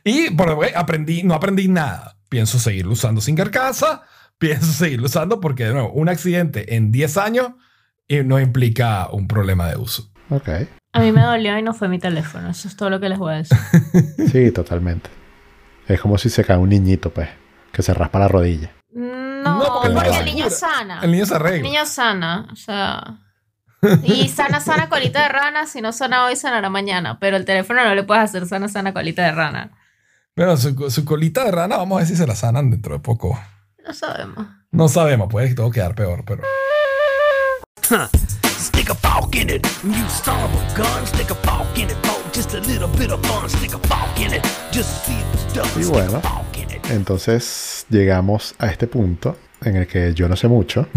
y por lo que aprendí, no aprendí nada. Pienso seguirlo usando sin carcasa, pienso seguirlo usando porque, de nuevo, un accidente en 10 años eh, no implica un problema de uso. Ok. A mí me dolió y no fue mi teléfono. Eso es todo lo que les voy a decir. Sí, totalmente. Es como si se cae un niñito, pues, que se raspa la rodilla. No, No, porque porque, el niño el niño sana. El niño se El arregla. niño sana. O sea. Y sana, sana colita de rana. Si no sana hoy, sanará mañana. Pero el teléfono no le puedes hacer sana, sana colita de rana. Bueno, su, su colita de rana, vamos a ver si se la sanan dentro de poco. No sabemos. No sabemos, puede que todo quedar peor, pero. Stick a fork in it. You son of a gun. Stick a fork in it. For just a little bit of fun. Stick a fork in it. Just see if it's done. Y bueno. Entonces llegamos a este punto en el que yo no sé mucho.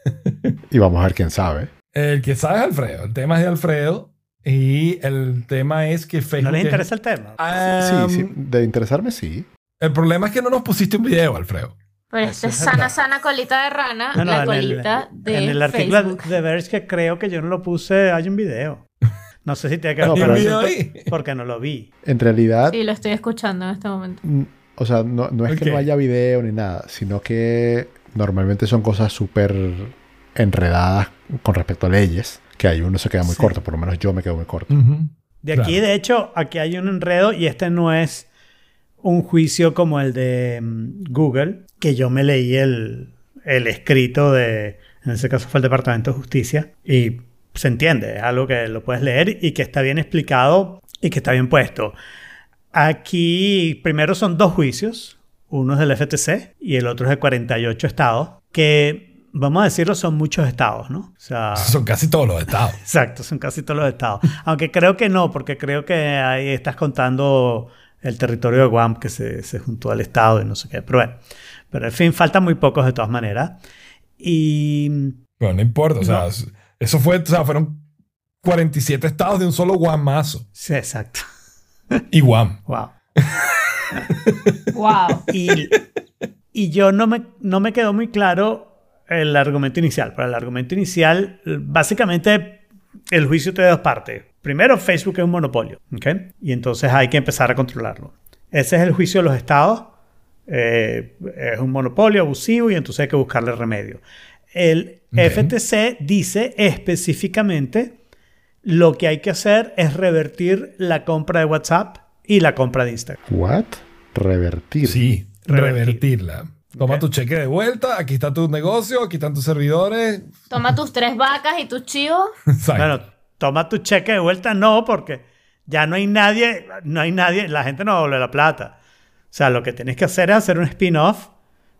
y vamos a ver quién sabe. El que sabe es Alfredo. El tema es de Alfredo. Y el tema es que Facebook. ¿No les es- interesa el tema? Ah, sí, sí, de interesarme sí. El problema es que no nos pusiste un video, Alfredo. Pero este es sana, verdad. sana colita de rana. No, no, la el- colita de En el artículo Facebook. de Verge que creo que yo no lo puse, hay un video. No sé si tiene que ver No, pero- ahí. porque no lo vi. En realidad, Sí, lo estoy escuchando en este momento. o sea, no, no es que no haya video ni nada, sino que normalmente son cosas súper enredadas con respecto a leyes, que ahí uno se queda muy Sí. corto, por lo menos yo me quedo muy corto. De aquí, Claro. de hecho, aquí hay un enredo y este no es un juicio como el de mm, Google, que yo me leí el, el escrito de, en ese caso fue el Departamento de Justicia, y se entiende, es algo que lo puedes leer y que está bien explicado y que está bien puesto. Aquí, primero son dos juicios, uno es del FTC y el otro es de 48 estados, que, vamos a decirlo, son muchos estados, ¿no? O sea... Son casi todos los estados. Exacto, son casi todos los estados. Aunque creo que no, porque creo que ahí estás contando el territorio de Guam que se, se juntó al estado y no sé qué. Pero bueno, pero en fin, faltan muy pocos de todas maneras. Y Pero no importa, o sea, No. eso fue, o sea, fueron 47 estados de un solo guamazo. sí, exacto. Y Guam. Wow. Wow. Y, y yo no me, no me quedó muy claro el argumento inicial. Pero el argumento inicial, básicamente, el juicio tiene dos partes. Primero, Facebook es un monopolio, ¿ok? Y entonces hay que empezar a controlarlo. Ese es el juicio de los estados Eh, es un monopolio abusivo y entonces hay que buscarle remedio. El. FTC dice específicamente lo que hay que hacer es revertir la compra de WhatsApp y la compra de Instagram. ¿What? Revertir. Sí, Revertir. revertirla. Toma tu cheque de vuelta, aquí está tu negocio, aquí están tus servidores. Toma tus tres vacas y tus chivos. Exacto. Bueno, toma tu cheque de vuelta, no, porque ya no hay nadie, no hay nadie, la gente no devuelve la plata. O sea, lo que tienes que hacer es hacer un spin-off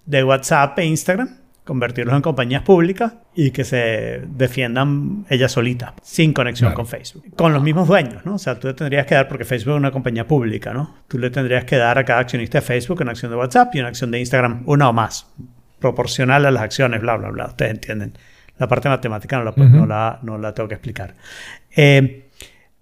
de WhatsApp e Instagram, convertirlos en compañías públicas y que se defiendan ellas solitas, sin conexión Claro. con Facebook. Con los mismos dueños, ¿no? O sea, tú le tendrías que dar, porque Facebook es una compañía pública, ¿no? Tú le tendrías que dar a cada accionista de Facebook una acción de WhatsApp y una acción de Instagram, una o más, proporcional a las acciones, bla, bla, bla. Ustedes entienden. La parte matemática no la, Ujú. no la, no la tengo que explicar. Eh,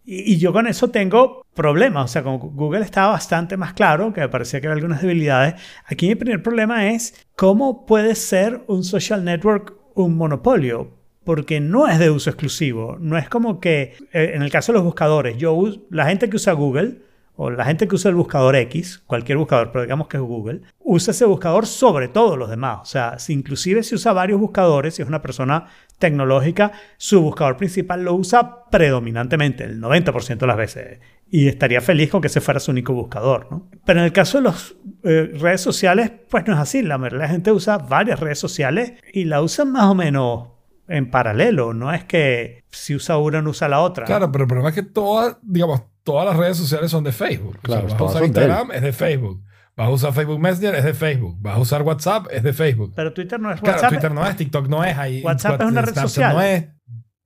y, yo con eso tengo problemas. O sea, con Google estaba bastante más claro, que me parecía que había algunas debilidades. Aquí mi primer problema es cómo puede ser un social network un monopolio. Porque no es de uso exclusivo. No es como que, eh, en el caso de los buscadores, yo us- la gente que usa Google, o la gente que usa el buscador X, cualquier buscador, pero digamos que es Google, usa ese buscador sobre todos los demás. O sea, si inclusive si usa varios buscadores, si es una persona tecnológica, su buscador principal lo usa predominantemente, el 90% de las veces. Y estaría feliz con que ese fuera su único buscador, ¿no? Pero en el caso de las redes sociales, pues no es así. La mayoría de la gente usa varias redes sociales y la usan más o menos en paralelo. No es que si usa una no usa la otra. Claro, pero el problema es que todas, digamos, todas las redes sociales son de Facebook. O sea, Claro, vas a todas usar son de él. Instagram, es de Facebook. Vas a usar Facebook Messenger, es de Facebook. Vas a usar WhatsApp, es de Facebook. Pero Twitter no es Claro, WhatsApp. Twitter no es, TikTok no es, ahí WhatsApp es una red Snapchat social. no es.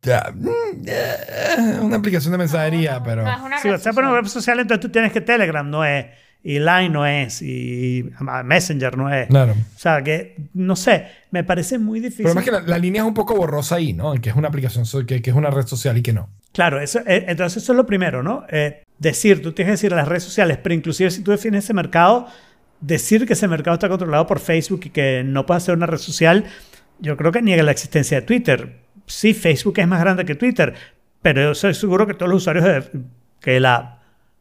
Ya, mm, una aplicación de mensajería, pero No, es una Si red WhatsApp es una web social, entonces tú tienes que Telegram no es, y Line no es, y Messenger no es. claro. O sea, que no sé, me parece muy difícil. problema es que la, la línea es un poco borrosa ahí, ¿no? En que es una aplicación, que, que es una red social y que no. Claro, eso, eh, entonces eso es lo primero, ¿no? Eh, decir, tú tienes que decir a las redes sociales, pero inclusive si tú defines ese mercado, decir que ese mercado está controlado por Facebook y que no puede ser una red social, yo creo que niega la existencia de Twitter. Sí, Facebook es más grande que Twitter, pero yo soy seguro que todos los usuarios de, que la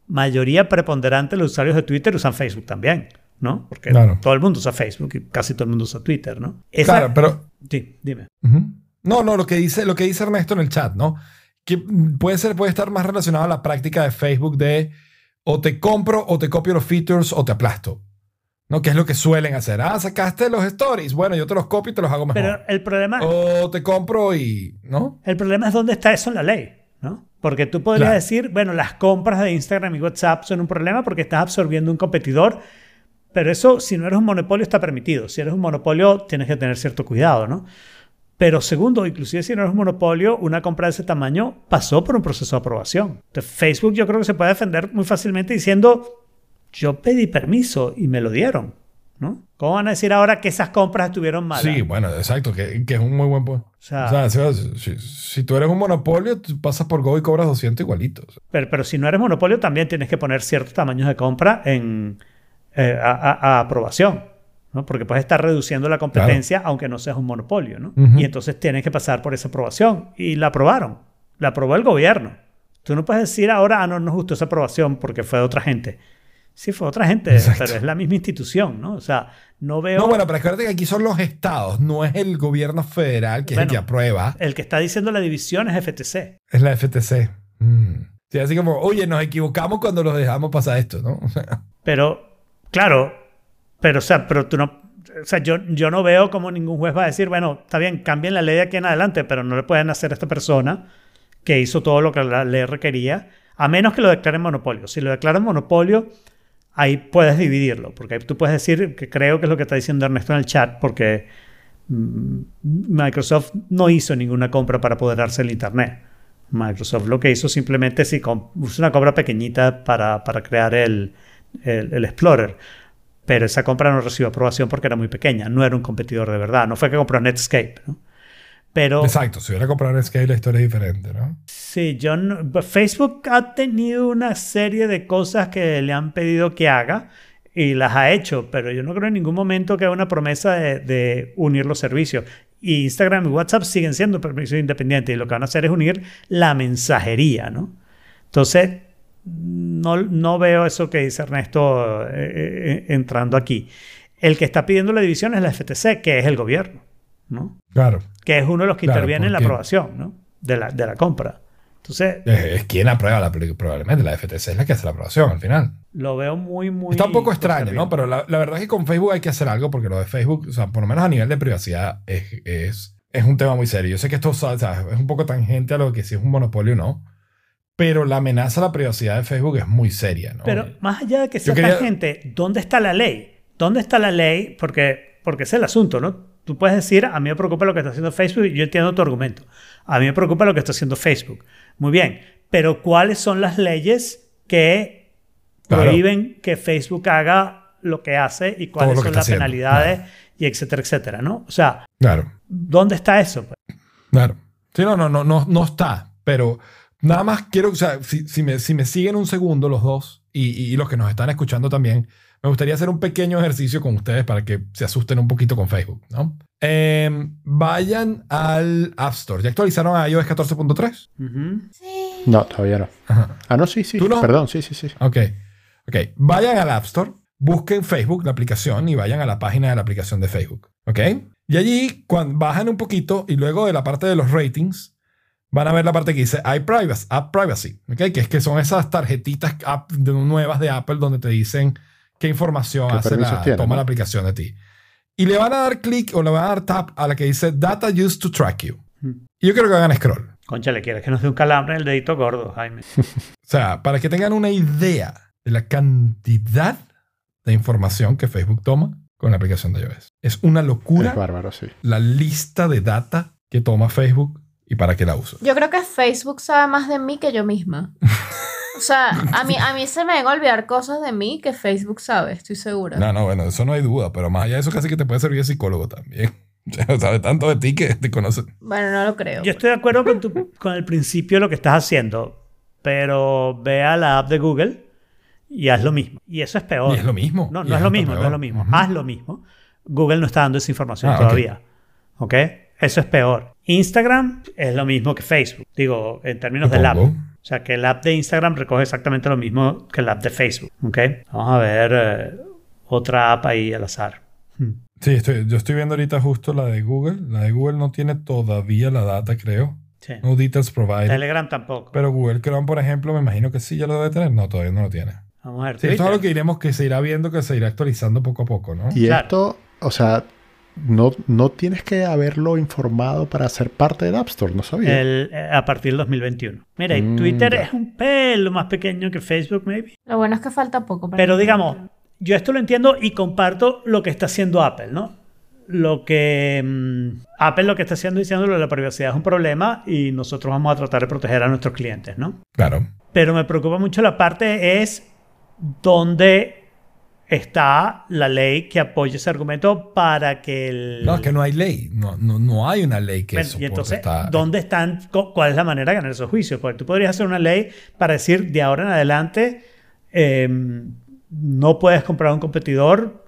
mayoría preponderante de los usuarios de Twitter usan Facebook también, ¿no? Porque Claro. todo el mundo usa Facebook y casi todo el mundo usa Twitter, ¿no? Esa- Claro, pero Sí, dime. Ujú. No, no, lo que dice, lo que dice Ernesto en el chat, ¿no? Que puede ser, puede estar más relacionado a la práctica de Facebook de o te compro o te copio los features o te aplasto. ¿No? Que es lo que suelen hacer. Ah, sacaste los stories. Bueno, yo te los copio y te los hago mejor. Pero el problema... O te compro y. ¿No? El problema es dónde está eso en la ley, ¿no? Porque tú podrías Claro. decir, bueno, las compras de Instagram y WhatsApp son un problema porque estás absorbiendo un competidor, pero eso, si no eres un monopolio, está permitido. Si eres un monopolio, tienes que tener cierto cuidado, ¿no? Pero segundo, inclusive si no eres un monopolio, una compra de ese tamaño pasó por un proceso de aprobación. Entonces, Facebook yo creo que se puede defender muy fácilmente diciendo, yo pedí permiso y me lo dieron, ¿no? ¿Cómo van a decir ahora que esas compras estuvieron malas? Sí, bueno, exacto, que, que es un muy buen punto. O sea- O sea, si, tú eres un monopolio, tú pasas por Go y cobras 200 igualitos. Pero, pero si no eres monopolio, también tienes que poner ciertos tamaños de compra en, eh, a, a- a aprobación. ¿no? Porque puedes estar reduciendo la competencia aunque no seas un monopolio. ¿no? Y entonces tienes que pasar por esa aprobación. Y la aprobaron. La aprobó el gobierno. Tú no puedes decir ahora, ah, no nos gustó esa aprobación porque fue de otra gente. Sí, fue otra gente, Exacto. pero es la misma institución, ¿no? O sea, no veo... No, bueno, pero acuérdate que aquí son los estados, no es el gobierno federal que es el que aprueba. El que está diciendo la división es FTC. Es la FTC. Mm. Sí, así como, oye, nos equivocamos cuando los dejamos pasar esto, ¿no? O sea, Pero, claro, pero, o sea, pero tú no. O sea, yo, yo no veo como ningún juez va a decir, bueno, está bien, cambien la ley de aquí en adelante, pero no le pueden hacer a esta persona que hizo todo lo que la ley requería, a menos que lo declaren monopolio. Si lo declaran monopolio, ahí puedes dividirlo, porque tú puedes decir, que creo que es lo que está diciendo Ernesto en el chat, porque mm, Microsoft no hizo ninguna compra para apoderarse del Internet. Microsoft lo que hizo simplemente com- hizo una compra pequeñita para, para crear el, el, el Explorer. Pero esa compra no recibió aprobación porque era muy pequeña, no era un competidor de verdad. No fue que compró Netscape. ¿no? Pero Exacto, si hubiera comprado Scale la historia es diferente, ¿no? sí, yo no- Facebook ha tenido una serie de cosas que le han pedido que haga y las ha hecho, pero yo no creo en ningún momento que haya una promesa de, de unir los servicios. Y Instagram y WhatsApp siguen siendo servicios independientes y lo que van a hacer es unir la mensajería, ¿no? Entonces, no, no veo eso que dice Ernesto eh, eh, entrando aquí. El que está pidiendo la división es la FTC, que es el gobierno, ¿no? Claro. Que es uno de los que Claro, interviene en la aprobación, ¿no? De la, de la compra. Entonces, Es, quien aprueba la probablemente. La FTC es la que hace la aprobación al final. lo veo muy, muy... Está un poco extraño. ¿no? Pero la, la verdad es que con Facebook hay que hacer algo porque lo de Facebook, o sea, por lo menos a nivel de privacidad, es, es, es un tema muy serio. Yo sé que esto o sea, es un poco tangente a lo que si es un monopolio o no, pero la amenaza a la privacidad de Facebook es muy seria, ¿no? Pero más allá de que sea quería- tangente, ¿dónde está la ley? ¿Dónde está la ley? Porque, porque es el asunto, ¿no? Tú puedes decir, a mí me preocupa lo que está haciendo Facebook y yo entiendo tu argumento. A mí me preocupa lo que está haciendo Facebook. Muy bien, pero ¿cuáles son las leyes que Claro. prohíben que Facebook haga lo que hace y cuáles son las haciendo, penalidades y etcétera, etcétera, ¿no? O sea, Claro, ¿dónde está eso? pues? claro. Sí, no, no, no, no, no está, pero nada más quiero, o sea, si, si me, si me siguen un segundo los dos y, y los que nos están escuchando también, me gustaría hacer un pequeño ejercicio con ustedes para que se asusten un poquito con Facebook, ¿no? Eh, vayan al App Store. ¿Ya actualizaron a iOS 14.3? Ujú. Sí. No, todavía no. Ajá. Ah, no, sí, sí. ¿Tú no? Perdón, sí, sí, sí. Ok. Ok. Vayan al App Store, busquen Facebook, la aplicación, y vayan a la página de la aplicación de Facebook. ¿Ok? Y allí, cuando bajan un poquito y luego de la parte de los ratings, van a ver la parte que dice iPrivacy, App Privacy. ¿Ok? Que es que son esas tarjetitas app- de- nuevas de Apple donde te dicen qué información ¿Qué hace la, tiene, toma no? la aplicación de ti. Y le van a dar clic o le van a dar tap a la que dice Data Used to Track You. Y yo quiero que hagan scroll. Concha, le quieres que nos dé un calambre en el dedito gordo, Jaime. O sea, para que tengan una idea de la cantidad de información que Facebook toma con la aplicación de iOS. Es una locura Es bárbaro, sí. la lista de data que toma Facebook y para qué la uso. Yo creo que Facebook sabe más de mí que yo misma. O sea, a mí, a mí se me van a olvidar cosas de mí que Facebook sabe, estoy segura. No, no, bueno, eso no hay duda, pero más allá de eso casi que te puede servir de psicólogo también. O sea, sabe tanto de ti que te conoce. Bueno, no lo creo. Yo estoy de acuerdo con, tu- con el principio de lo que estás haciendo, pero ve a la app de Google y haz lo mismo. Y eso es peor. Y es lo mismo. No, no es es lo mismo, no es lo mismo. Ujú. Haz lo mismo. Google no está dando esa información Ah, todavía. ¿Ok? Eso es peor. Instagram es lo mismo que Facebook. Digo, en términos del app. O sea, que el app de Instagram recoge exactamente lo mismo que el app de Facebook. ¿Ok? Vamos a ver eh, otra app ahí al azar. Hmm. Sí, estoy, yo estoy viendo ahorita justo la de Google. La de Google no tiene todavía la data, creo. Sí. No details provided. Telegram tampoco. Pero Google Chrome, por ejemplo, me imagino que sí ya lo debe tener. No, todavía no lo tiene. Vamos a ver. Sí, esto es algo que iremos, que se irá viendo, que se irá actualizando poco a poco, ¿no? Y Claro. esto, o sea, no, no tienes que haberlo informado para ser parte del App Store, no sabía. El- eh, a partir del 2021. Mira, y Mm, Twitter ya. es un pelo más pequeño que Facebook, maybe. Lo bueno es que falta poco. para Pero digamos, yo esto lo entiendo y comparto lo que está haciendo Apple, ¿no? Lo que mm, Apple lo que está haciendo diciendo lo de la privacidad es un problema y nosotros vamos a tratar de proteger a nuestros clientes, ¿no? Claro. Pero me preocupa mucho la parte es dónde está la ley que apoya ese argumento para que el... No, es que no hay ley. No, no, no hay una ley que Bueno, soporte y entonces, esta- ¿dónde están? cu- ¿Cuál es la manera de ganar esos juicios? Porque tú podrías hacer una ley para decir de ahora en adelante eh, no puedes comprar un competidor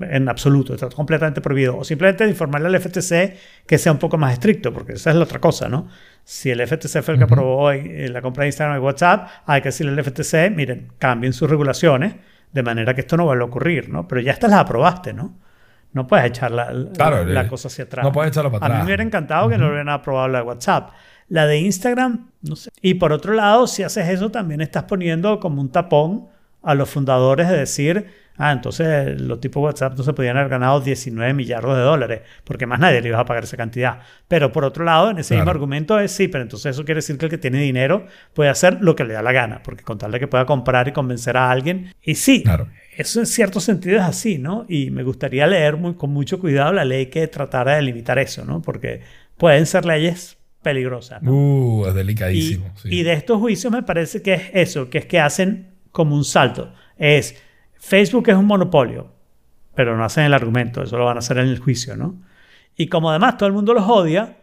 en absoluto, está completamente prohibido. O simplemente informarle al FTC que sea un poco más estricto, porque esa es la otra cosa, ¿no? Si el FTC fue el que Ujú. aprobó eh, la compra de Instagram y WhatsApp, hay que decirle al FTC, miren, cambien sus regulaciones de manera que esto no vuelva a ocurrir, ¿no? Pero ya estas las aprobaste, ¿no? No puedes echar la, la- Claro, la eh, cosa hacia atrás. no puedes echarlo para A mí atrás. me hubiera encantado que no hubieran aprobado la de WhatsApp. La de Instagram, no sé. Y por otro lado, si haces eso, también estás poniendo como un tapón a los fundadores de decir, ah, entonces los tipos de WhatsApp no se podían haber ganado 19 millardos de dólares, porque más nadie le iba a pagar esa cantidad. Pero por otro lado, en ese mismo argumento es sí, pero entonces eso quiere decir que el que tiene dinero puede hacer lo que le da la gana, porque con tal de que pueda comprar y convencer a alguien. Y sí, Claro. eso en cierto sentido es así, ¿no? Y me gustaría leer muy- con mucho cuidado la ley que tratara de limitar eso, ¿no? Porque pueden ser leyes peligrosas. ¿no? Uh, es y, delicadísimo. sí. y de estos juicios me parece que es eso, que es que hacen como un salto. Es, Facebook es un monopolio, pero no hacen el argumento, eso lo van a hacer en el juicio, ¿no? Y como además todo el mundo los odia,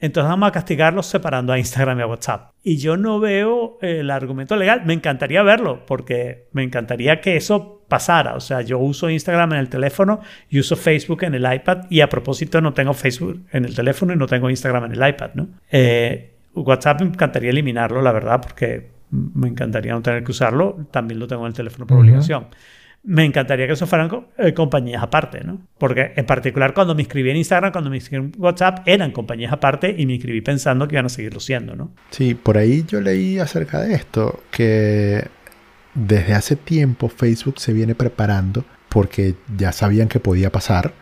entonces vamos a castigarlos separando a Instagram y a WhatsApp. Y yo no veo el argumento legal. Me encantaría verlo, porque me encantaría que eso pasara. O sea, yo uso Instagram en el teléfono y uso Facebook en el iPad. Y a propósito, no tengo Facebook en el teléfono y no tengo Instagram en el iPad, ¿no? Eh, WhatsApp me encantaría eliminarlo, la verdad, porque me encantaría no tener que usarlo. También lo tengo en el teléfono por obligación. Me encantaría que eso fueran eh, compañías aparte, ¿no? Porque en particular cuando me inscribí en Instagram, cuando me inscribí en WhatsApp, eran compañías aparte y me inscribí pensando que iban a seguirlo siendo, ¿no? Sí, por ahí yo leí acerca de esto, que desde hace tiempo Facebook se viene preparando porque ya sabían que podía pasar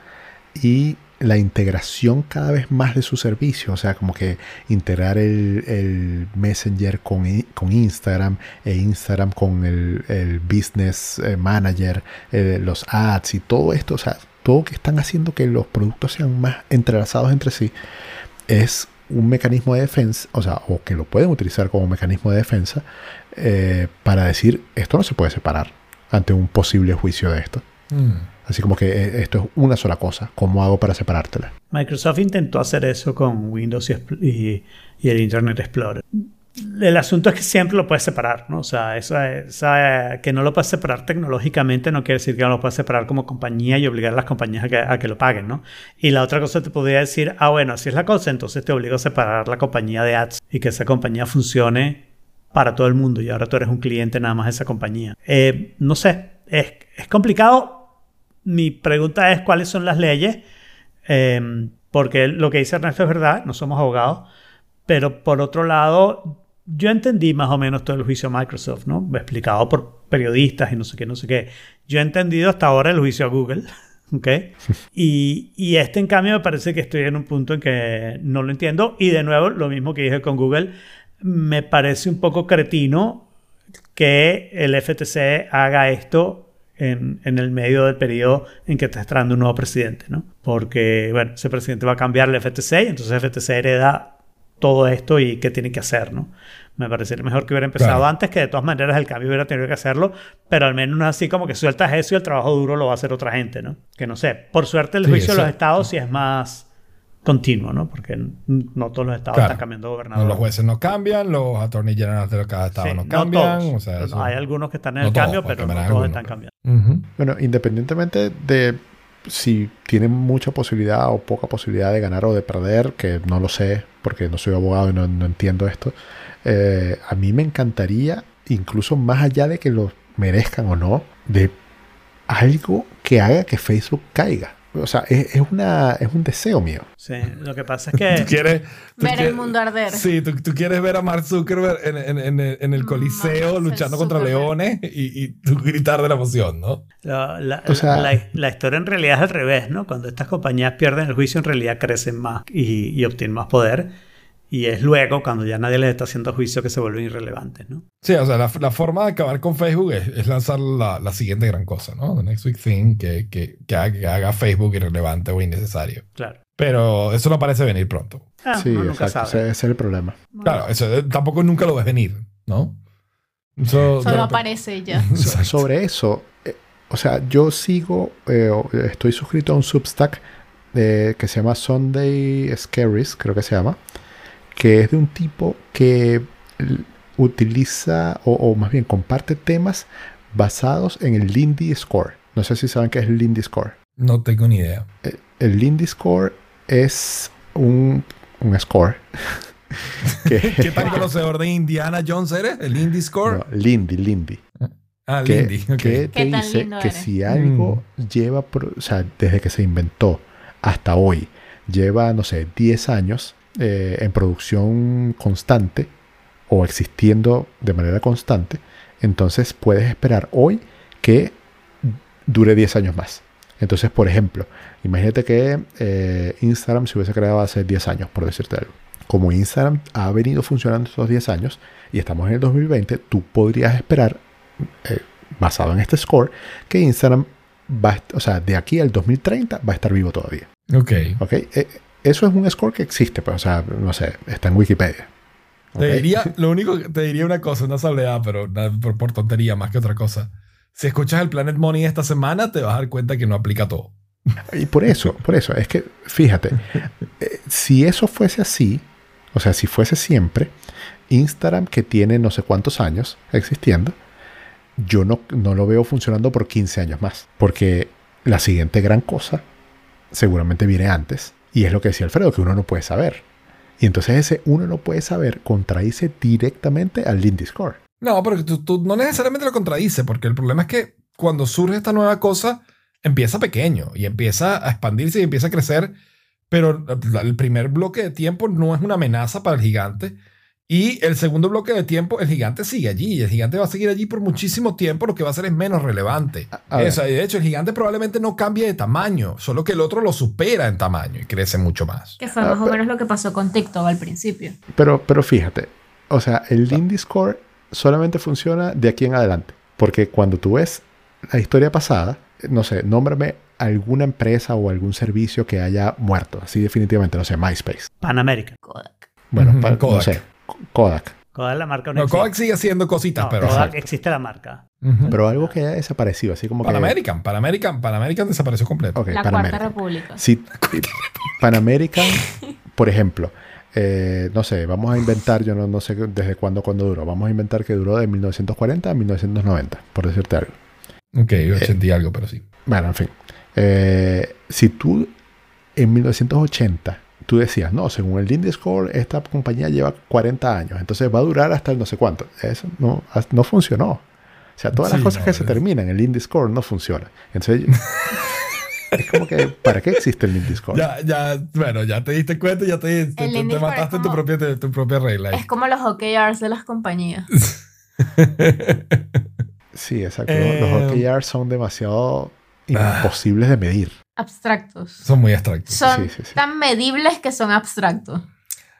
y la integración cada vez más de su servicio, o sea, como que integrar el, el Messenger con, con Instagram e Instagram con el, el Business eh, Manager, eh, los ads y todo esto, o sea, todo que están haciendo que los productos sean más entrelazados entre sí, es un mecanismo de defensa, o sea, o que lo pueden utilizar como mecanismo de defensa eh, para decir esto no se puede separar ante un posible juicio de esto. Mm. Así como que eh, esto es una sola cosa. ¿Cómo hago para separártela? Microsoft intentó hacer eso con Windows y, y- y el Internet Explorer. El asunto es que siempre lo puedes separar, ¿no? O sea, esa, esa- que no lo puedes separar tecnológicamente no quiere decir que no lo puedes separar como compañía y obligar a las compañías a que, a que lo paguen, ¿no? Y la otra cosa te podría decir, ah, bueno, así es la cosa, entonces te obligo a separar la compañía de ads y que esa compañía funcione para todo el mundo y ahora tú eres un cliente nada más de esa compañía. Eh, no sé, es, es complicado. Mi pregunta es cuáles son las leyes, Eh, porque lo que dice Ernesto es verdad, no somos abogados, pero por otro lado, yo entendí más o menos todo el juicio a Microsoft, ¿no? Explicado por periodistas y no sé qué, no sé qué. Yo he entendido hasta ahora el juicio a Google, ¿ok? Y, y este, en cambio, me parece que estoy en un punto en que no lo entiendo. Y de nuevo, lo mismo que dije con Google, me parece un poco cretino que el FTC haga esto en, en el medio del periodo en que está entrando un nuevo presidente, ¿no? Porque, bueno, ese presidente va a cambiar el FTC y entonces el FTC hereda todo esto y qué tiene que hacer, ¿no? Me parecería mejor que hubiera empezado Claro. antes, que de todas maneras el cambio hubiera tenido que hacerlo, pero al menos no así como que sueltas eso y el trabajo duro lo va a hacer otra gente, ¿no? Que no sé, por suerte el Sí, juicio de los estados sí es más continuo, ¿no? Porque no todos los estados Claro. están cambiando No, gobernador. los jueces no cambian, los attorney generals de cada estado Sí, no no cambian. todos. o sea, eso- Hay algunos que están en no el todos, cambio, porque pero no todos algunos, están pero- cambiando. Bueno, independientemente de si tienen mucha posibilidad o poca posibilidad de ganar o de perder, que no lo sé porque no soy abogado y no, no entiendo esto, eh, a mí me encantaría, incluso más allá de que lo merezcan o no, de algo que haga que Facebook caiga. O sea, es, es una, es un deseo mío. Sí, lo que pasa es Tú que quieres, tú Ver el quieres- mundo arder. Sí, tú, tú quieres ver a Mark Zuckerberg en, en- en- en el Coliseo Mark luchando contra leones y, y tú gritar de la emoción, ¿no? la, la- O sea- la- la historia en realidad es al revés, ¿no? Cuando estas compañías pierden el juicio, en realidad crecen más y, y obtienen más poder. Y es luego, cuando ya nadie les está haciendo juicio, que se vuelven irrelevantes, ¿no? Sí, o sea, la, la forma de acabar con Facebook es, es lanzar la, la siguiente gran cosa, ¿no? The next big thing que, que, que haga, que haga Facebook irrelevante o innecesario. Claro. Pero eso no parece venir pronto. Ah, sí, uno nunca exacto. sabe. Ese, ese es el problema. Claro, eso eh, tampoco nunca lo ves venir, ¿no? Eso- Solo aparece ya. Exacto. Sobre eso, eh, o sea, yo sigo, eh, estoy suscrito a un Substack eh, que se llama Sunday Scaries, creo que se llama, que es de un tipo que utiliza, o, o más bien comparte temas basados en el Lindy Score. No sé si saben qué es el Lindy Score. No tengo ni idea. Eh, El Lindy Score es un, un score. que, ¿Qué tan conocedor de Indiana Jones eres? ¿El Indie Score? no, Lindy, Lindy. ah, que, Lindy. que te ¿Qué tan dice que eres? si algo lleva, pro- o sea, desde que se inventó hasta hoy, lleva, no sé, 10 años eh, en producción constante o existiendo de manera constante, entonces puedes esperar hoy que dure 10 años más. Entonces, por ejemplo, imagínate que eh, Instagram se hubiese creado hace 10 años, por decirte algo. Como Instagram ha venido funcionando estos 10 años y estamos en el 2020, tú podrías esperar, eh, basado en este score, que Instagram va, o sea, de aquí al 2030 va a estar vivo todavía. Ok. ¿ok? Eh, eso es un score que existe, pues, o sea, no sé, está en Wikipedia. ¿ok? Te diría, lo único que te diría una cosa, una salvedad, pero por, por tontería más que otra cosa. Si escuchas el Planet Money esta semana, te vas a dar cuenta que no aplica todo. Y por eso, por eso, es que, fíjate, eh, si eso fuese así, o sea, si fuese siempre, Instagram, que tiene no sé cuántos años existiendo, yo no, no lo veo funcionando por 15 años más. Porque la siguiente gran cosa seguramente viene antes. Y es lo que decía Alfredo, que uno no puede saber. Y entonces ese uno no puede saber contradice directamente al Lindy Score. No, pero tú, no necesariamente lo contradice, porque el problema es que cuando surge esta nueva cosa, empieza pequeño y empieza a expandirse y empieza a crecer, pero el primer bloque de tiempo no es una amenaza para el gigante. Y el segundo bloque de tiempo, el gigante sigue allí. El gigante va a seguir allí por muchísimo tiempo. Lo que va a hacer es menos relevante. A ver. Eso, de hecho, el gigante probablemente no cambie de tamaño, solo que el otro lo supera en tamaño y crece mucho más. Que fue Ah, más o menos lo que pasó con TikTok al principio. Pero, pero fíjate, o sea, el Indie Score solamente funciona de aquí en adelante. Porque cuando tú ves la historia pasada, no sé, nómbrame alguna empresa o algún servicio que haya muerto. Así definitivamente, no sé, MySpace. Pan American. Kodak. Bueno, pa- no sé, Kodak. Kodak es la marca No, existe. Kodak sigue haciendo cositas, No, pero. Kodak existe la marca. Pero algo que haya desaparecido, así como Pan que... American, Pan American, Pan American desapareció completo. La Pan Cuarta American. República. Si Pan American, por ejemplo, eh, no sé, vamos a inventar, yo no, no sé desde cuándo, cuándo duró. Vamos a inventar que duró de 1940 a 1990, por decirte algo. Ok, 80 y algo, pero sí. Bueno, en fin. Eh, si tú en 1980 tú decías, no, según el Indie Score, esta compañía lleva 40 años, entonces va a durar hasta el no sé cuánto. Eso no, no funcionó. O sea, todas las Sí, cosas no, que se terminan en el Indie Score no funcionan. Entonces, es como que, ¿para qué existe el Indie Score? Ya, ya, bueno, ya te diste cuenta, ya te, te, te- te mataste es tu como- propia, te- tu propia regla. ahí. Es como los OKRs de las compañías. Sí, exacto. Eh, Los OKRs son demasiado imposibles de medir. Abstractos. Son muy abstractos. Son Sí, sí, sí. tan medibles que son abstractos.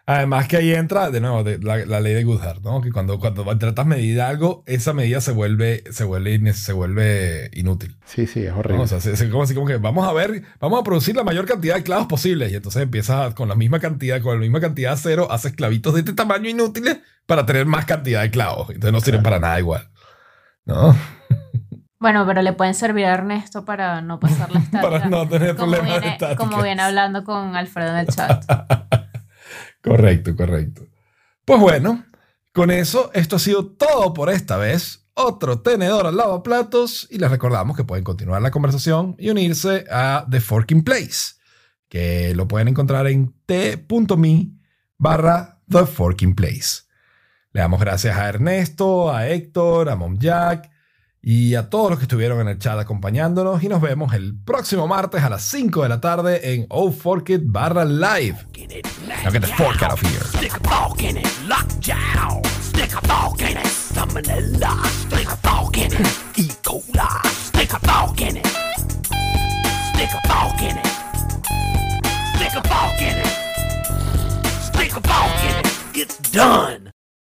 Además que ahí entra, de nuevo, de- la, la ley de Goodhart, ¿no? Que cuando, cuando tratas de medir algo, esa medida se vuelve, se vuelve, se vuelve inútil. Sí, sí, es ¿no? horrible. O sea, se- se- como así como que vamos a ver, vamos a producir la mayor cantidad de clavos posibles. Y entonces empiezas con la misma cantidad, con la misma cantidad de cero, haces clavitos de este tamaño inútiles para tener más cantidad de clavos. Entonces no sirven para nada igual. ¿No? Bueno, pero le pueden servir a Ernesto para no pasar la estática. para no tener como, problemas de viene, como viene hablando con Alfredo en el chat. Correcto, correcto. Pues bueno, con eso, esto ha sido todo por esta vez. Otro tenedor al lavaplatos y les recordamos que pueden continuar la conversación y unirse a The Forking Place, que lo pueden encontrar en t.me barra The Forking Place. Le damos gracias a Ernesto, a Héctor, a Mom Jack y a todos los que estuvieron en el chat acompañándonos y nos vemos el próximo martes a las 5 de la tarde en Oh Fork It barra live. Now get the fork out of here. Stick a fork in it, lockjaw. Stick a fork in it, salmonella. Stick a fork in it, E. coli. Stick a fork in it. Stick a fork in it. Stick a fork in it. Stick a fork in it. It's done.